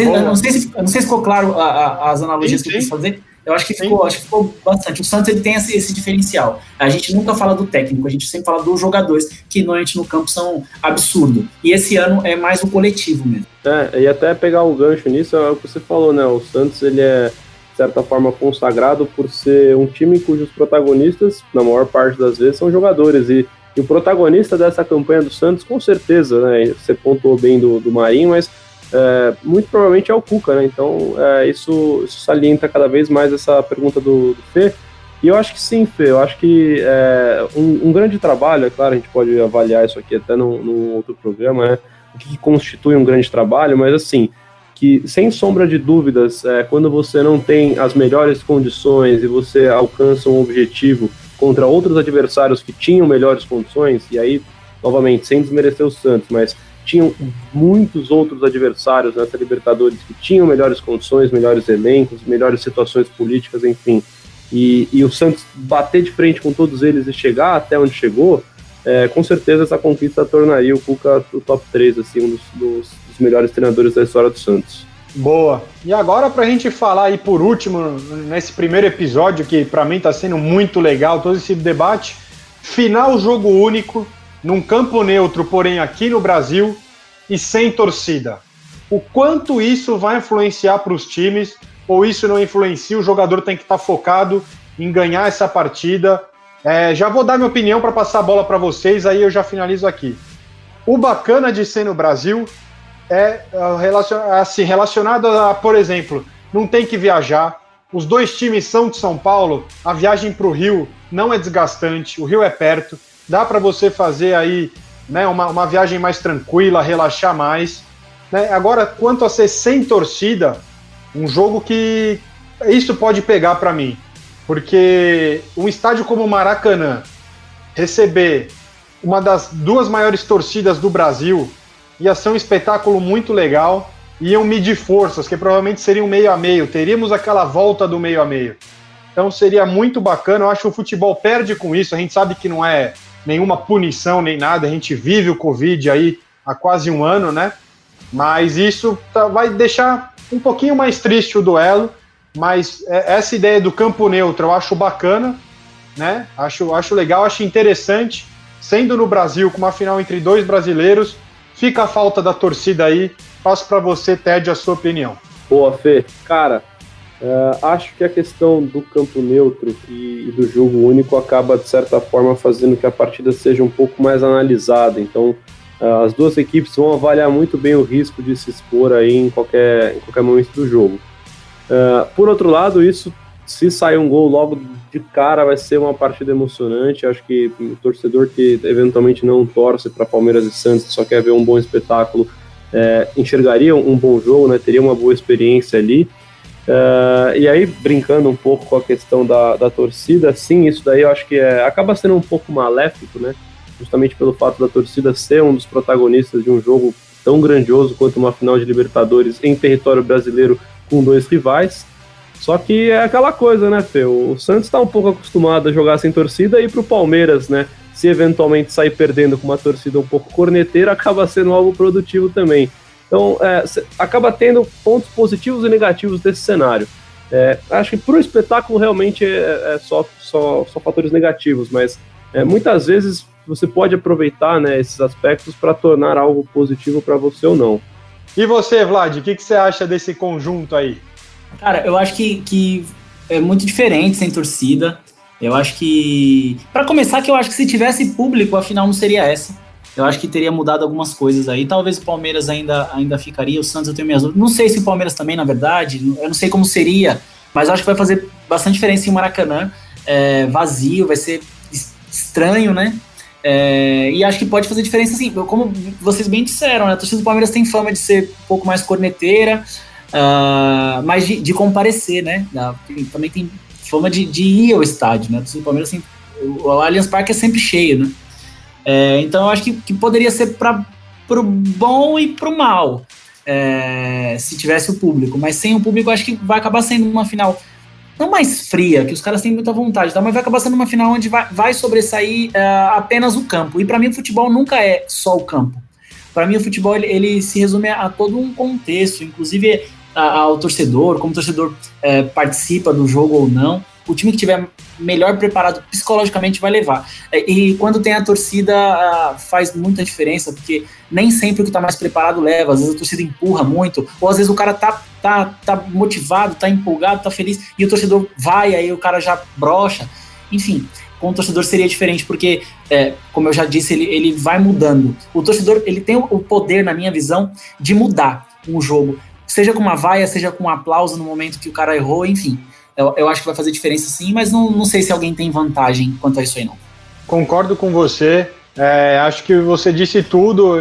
não, sei se, não sei se ficou claro a, a, as analogias sim, que eu quis fazer, eu acho que ficou, acho que ficou bastante. O Santos ele tem esse, esse, diferencial. A gente nunca fala do técnico, a gente sempre fala dos jogadores, que normalmente no campo são absurdo. E esse ano é mais o coletivo mesmo. É, e até pegar o gancho nisso, é o que você falou, né? O Santos ele é, de certa forma, consagrado por ser um time cujos protagonistas, na maior parte das vezes, são jogadores. E, e o protagonista dessa campanha do Santos, com certeza, né? Você pontuou bem do, do Marinho, mas é, muito provavelmente é o Cuca, né? Então é, isso, isso, salienta cada vez mais essa pergunta do, do Fê. E eu acho que sim, Fê, eu acho que é, um, um, grande trabalho, é claro, a gente pode avaliar isso aqui até num, num outro programa, né? O que, que, constitui um grande trabalho, mas assim, que sem sombra de dúvidas, é, quando você não tem as melhores condições e você alcança um objetivo contra outros adversários que tinham melhores condições, e aí, novamente, sem desmerecer o Santos, mas tinham muitos outros adversários nessa Libertadores que tinham melhores condições, melhores elencos, melhores situações políticas, enfim. E, e o Santos bater de frente com todos eles e chegar até onde chegou, é, com certeza essa conquista tornaria o Cuca o top 3, assim, um dos, dos, dos melhores treinadores da história do Santos. Boa. E agora para a gente falar aí por último, nesse primeiro episódio, que para mim está sendo muito legal, todo esse debate, final jogo único, num campo neutro, porém aqui no Brasil, e sem torcida. O quanto isso vai influenciar para os times, ou isso não influencia, o jogador tem que estar tá focado em ganhar essa partida. É, já vou dar minha opinião para passar a bola para vocês, aí eu já finalizo aqui. O bacana de ser no Brasil é, é assim, relacionado a, por exemplo, não tem que viajar. Os dois times são de São Paulo, a viagem para o Rio não é desgastante, o Rio é perto dá para você fazer aí né, uma, uma viagem mais tranquila, relaxar mais. Né? Agora, quanto a ser sem torcida, um jogo que isso pode pegar para mim, porque um estádio como o Maracanã receber uma das duas maiores torcidas do Brasil ia ser um espetáculo muito legal. Iam medir forças, que provavelmente seriam meio a meio. Teríamos aquela volta do meio a meio. Então seria muito bacana. Eu acho que o futebol perde com isso. A gente sabe que não é nenhuma punição nem nada. A gente vive o Covid aí há quase um ano, né? Mas isso tá, vai deixar um pouquinho mais triste o duelo. Mas é, essa ideia do campo neutro eu acho bacana, né? Acho, acho legal, acho interessante. Sendo no Brasil, com uma final entre dois brasileiros, fica a falta da torcida aí. Passo para você, Ted, a sua opinião. Boa, Fê. Cara, Uh, acho que a questão do campo neutro e, e, do jogo único acaba, de certa forma, fazendo que a partida seja um pouco mais analisada. Então, uh, as duas equipes vão avaliar muito bem o risco de se expor aí em qualquer, em qualquer momento do jogo. Uh, por outro lado, isso, se sair um gol logo de cara, vai ser uma partida emocionante. Acho que o torcedor que eventualmente não torce para Palmeiras e Santos, só quer ver um bom espetáculo, é, enxergaria um bom jogo, né, teria uma boa experiência ali. Uh, e aí, brincando um pouco com a questão da, da torcida, sim, isso daí eu acho que é, acaba sendo um pouco maléfico, né? Justamente pelo fato da torcida ser um dos protagonistas de um jogo tão grandioso quanto uma final de Libertadores em território brasileiro com dois rivais. Só que é aquela coisa, né, Fê? O Santos está um pouco acostumado a jogar sem torcida e para o Palmeiras, né? Se eventualmente sair perdendo com uma torcida um pouco corneteira, [laughs] acaba sendo algo produtivo também. Então, é, acaba tendo pontos positivos e negativos desse cenário. É, acho que para o espetáculo realmente é, é, só, só, só fatores negativos, mas é, muitas vezes você pode aproveitar né, esses aspectos para tornar algo positivo para você ou não. E você, Vlad, o que, que você acha desse conjunto aí? Cara, eu acho que, que é muito diferente sem torcida. Eu acho que. para começar, que eu acho que se tivesse público, a final não seria essa. Eu acho que teria mudado algumas coisas aí. Talvez o Palmeiras ainda, ainda ficaria, o Santos eu tenho minhas dúvidas. Não sei se o Palmeiras também, na verdade, eu não sei como seria, mas acho que vai fazer bastante diferença em Maracanã. É, vazio, vai ser estranho, né? É, e acho que pode fazer diferença sim. Como vocês bem disseram, né? A torcida do Palmeiras tem fama de ser um pouco mais corneteira, uh, mais de, de, comparecer, né? Também tem fama de, de, ir ao estádio, né? A torcida do Palmeiras, assim, o Allianz Parque é sempre cheio, né? É, então eu acho que, que poderia ser para o bom e para o mal, é, se tivesse o público. Mas sem o público, acho que vai acabar sendo uma final não mais fria, que os caras têm muita vontade, tá? mas vai acabar sendo uma final onde vai, vai sobressair uh, apenas o campo. E para mim o futebol nunca é só o campo. Para mim o futebol ele, ele, se resume a, todo um contexto, inclusive a, ao torcedor, como o torcedor uh, participa do jogo ou não o time que tiver melhor preparado psicologicamente vai levar. É, e quando tem a torcida, faz muita diferença, porque nem sempre o que está mais preparado leva. Às vezes a torcida empurra muito, ou às vezes o cara tá, tá, tá motivado, tá empolgado, tá feliz, e o torcedor vai, aí o cara já brocha. Enfim, com o torcedor seria diferente, porque, é, como eu já disse, ele, ele vai mudando. O torcedor ele tem o poder, na minha visão, de mudar um jogo. Seja com uma vaia, seja com um aplauso no momento que o cara errou, enfim eu, eu acho que vai fazer diferença sim, mas não, não sei se alguém tem vantagem quanto a isso aí não. Concordo com você. É, acho que você disse tudo,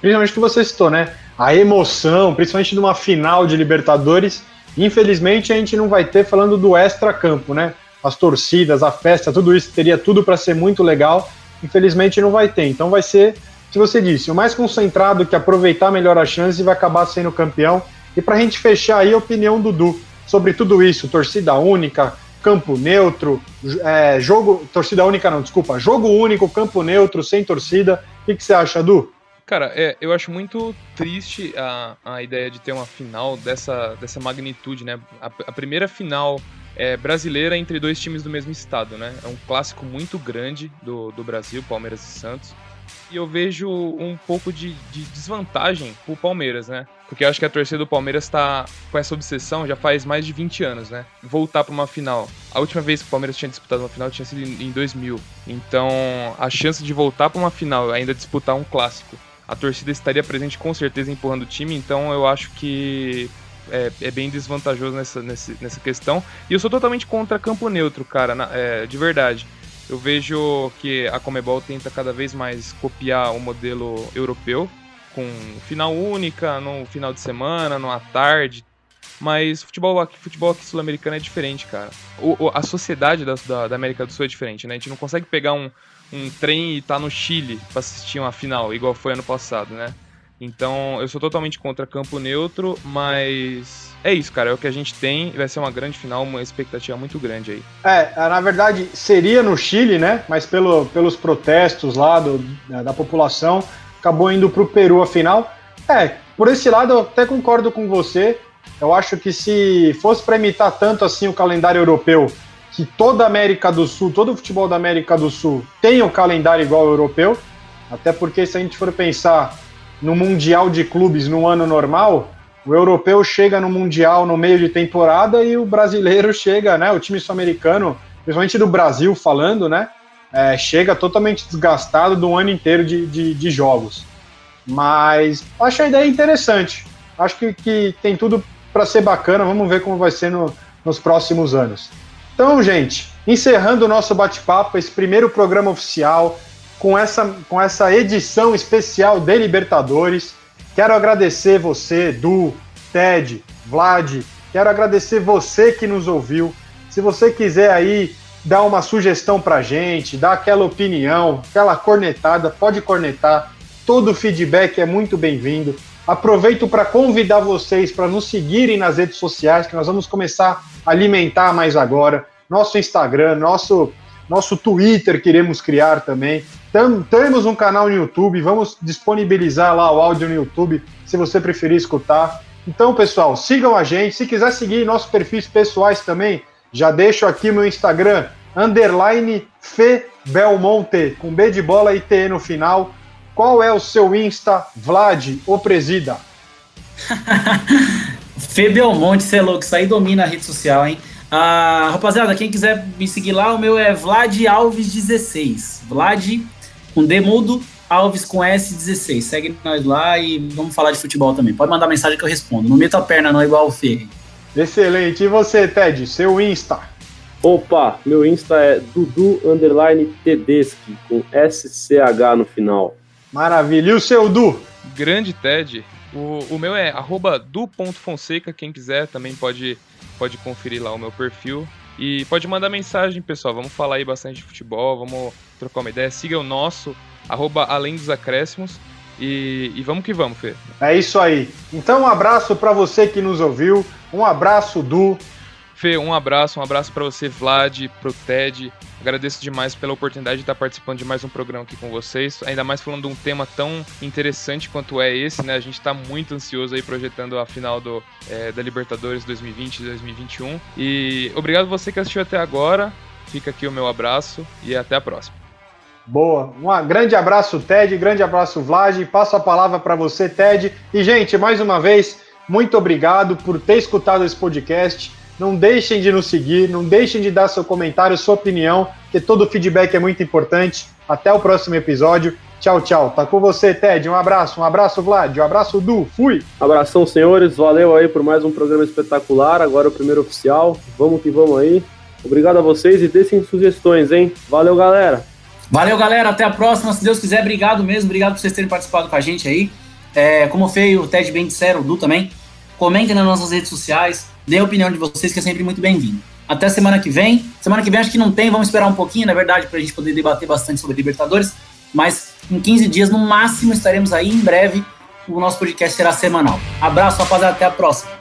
principalmente o que você citou, né? A emoção, principalmente numa final de Libertadores. Infelizmente a gente não vai ter falando do extra-campo, né? As torcidas, a festa, tudo isso teria tudo para ser muito legal. Infelizmente não vai ter. Então vai ser, se você disse, o mais concentrado que aproveitar melhor a chance e vai acabar sendo campeão. E para a gente fechar aí a opinião do Du sobre tudo isso, torcida única, campo neutro, é, jogo. Torcida única não, desculpa. Jogo único, campo neutro, sem torcida. O que, que você acha, Du? Cara, é, eu acho muito triste a, a ideia de ter uma final dessa, dessa magnitude, né? A, a primeira final é, brasileira entre dois times do mesmo estado, né? É um clássico muito grande do, do Brasil, Palmeiras e Santos. E eu vejo um pouco de, de desvantagem pro Palmeiras, né? Porque eu acho que a torcida do Palmeiras tá com essa obsessão já faz mais de 20 anos, né? Voltar para uma final. A última vez que o Palmeiras tinha disputado uma final tinha sido em 2000. Então, a chance de voltar para uma final, ainda disputar um clássico, a torcida estaria presente com certeza empurrando o time. Então, eu acho que é, é, bem desvantajoso nessa, nessa, nessa questão. E eu sou totalmente contra campo neutro, cara, na, é, de verdade. Eu vejo que a Comebol tenta cada vez mais copiar o modelo europeu, com final única, no final de semana, numa tarde. Mas futebol aqui, futebol aqui sul-americano é diferente, cara. O, a sociedade da, da, da, América do Sul é diferente, né? A gente não consegue pegar um, um trem e estar tá no Chile para assistir uma final, igual foi ano passado, né? Então, eu sou totalmente contra campo neutro, mas é isso, cara. É o que a gente tem. Vai ser uma grande final, uma expectativa muito grande aí. É, na verdade, seria no Chile, né? Mas pelo, pelos protestos lá do, da população, acabou indo para o Peru a final. É, por esse lado eu até concordo com você. Eu acho que se fosse para imitar tanto assim o calendário europeu, que toda a América do Sul, todo o futebol da América do Sul tem um calendário igual ao europeu, até porque se a gente for pensar no Mundial de Clubes no ano normal, o europeu chega no Mundial no meio de temporada e o brasileiro chega, né? O time sul-americano, principalmente do Brasil falando, né? É, chega totalmente desgastado do ano inteiro de, de, de, jogos. Mas acho a ideia interessante. Acho que, que tem tudo para ser bacana. Vamos ver como vai ser no, nos próximos anos. Então, gente, encerrando o nosso bate-papo, esse primeiro programa oficial, com essa, com essa edição especial de Libertadores. Quero agradecer você, Du, Ted, Vlad. Quero agradecer você que nos ouviu. Se você quiser aí dar uma sugestão pra gente, dar aquela opinião, aquela cornetada, pode cornetar. Todo feedback é muito bem-vindo. Aproveito para convidar vocês para nos seguirem nas redes sociais, que nós vamos começar a alimentar mais agora. Nosso Instagram, nosso, nosso Twitter queremos criar também. Tam, temos um canal no YouTube, vamos disponibilizar lá o áudio no YouTube, se você preferir escutar. Então, pessoal, sigam a gente. Se quiser seguir nossos perfis pessoais também, já deixo aqui meu Instagram, underline Fe Belmonte, com B de bola e T no final. Qual é o seu Insta, Vlad, o presida? [laughs] Fê Belmonte, você é louco, isso aí domina a rede social, hein? Ah, rapaziada, quem quiser me seguir lá, o meu é Vlad Alves16. Vlad com D mudo, Alves com S16. Segue nós lá e vamos falar de futebol também. Pode mandar mensagem que eu respondo. Não meto a perna não, igual o Fê. Excelente. E você, Ted, seu Insta? Opa, meu Insta é Dudu Underline Tedeschi, com SCH no final. Maravilha. E o seu Du? Grande Ted. O, o meu é du.fonseca, quem quiser também pode, pode conferir lá o meu perfil. E pode mandar mensagem, pessoal. Vamos falar aí bastante de futebol, vamos trocar uma ideia. Siga o nosso, arroba Além dos Acréscimos. E, e vamos que vamos, Fê. É isso aí. Então, um abraço para você que nos ouviu. Um abraço, Du. Fê, um abraço, um abraço para você, Vlad, pro Ted. Agradeço demais pela oportunidade de estar participando de mais um programa aqui com vocês, ainda mais falando de um tema tão interessante quanto é esse, né? A gente está muito ansioso aí projetando a final do, é, da Libertadores 2020 e 2021. E obrigado você que assistiu até agora. Fica aqui o meu abraço e até a próxima. Boa. Um grande abraço, Ted. Grande abraço, Vlad. Passo a palavra para você, Ted. E, gente, mais uma vez, muito obrigado por ter escutado esse podcast. Não deixem de nos seguir, não deixem de dar seu comentário, sua opinião, que todo feedback é muito importante. Até o próximo episódio. Tchau, tchau. Tá com você, Ted. Um abraço, um abraço, Vlad, um abraço, Du. Fui. Abração, senhores. Valeu aí por mais um programa espetacular. Agora o primeiro oficial. Vamos que vamos aí. Obrigado a vocês e deixem sugestões, hein? Valeu, galera. Valeu, galera. Até a próxima. Se Deus quiser, obrigado mesmo. Obrigado por vocês terem participado com a gente aí. É, como o e o Ted bem disseram, o Du também. Comentem nas nossas redes sociais. Dê a opinião de vocês, que é sempre muito bem-vindo. Até semana que vem. Semana que vem acho que não tem, vamos esperar um pouquinho, na verdade, para a gente poder debater bastante sobre Libertadores. Mas em 15 dias, no máximo, estaremos aí. Em breve, o nosso podcast será semanal. Abraço, rapaziada. Até a próxima.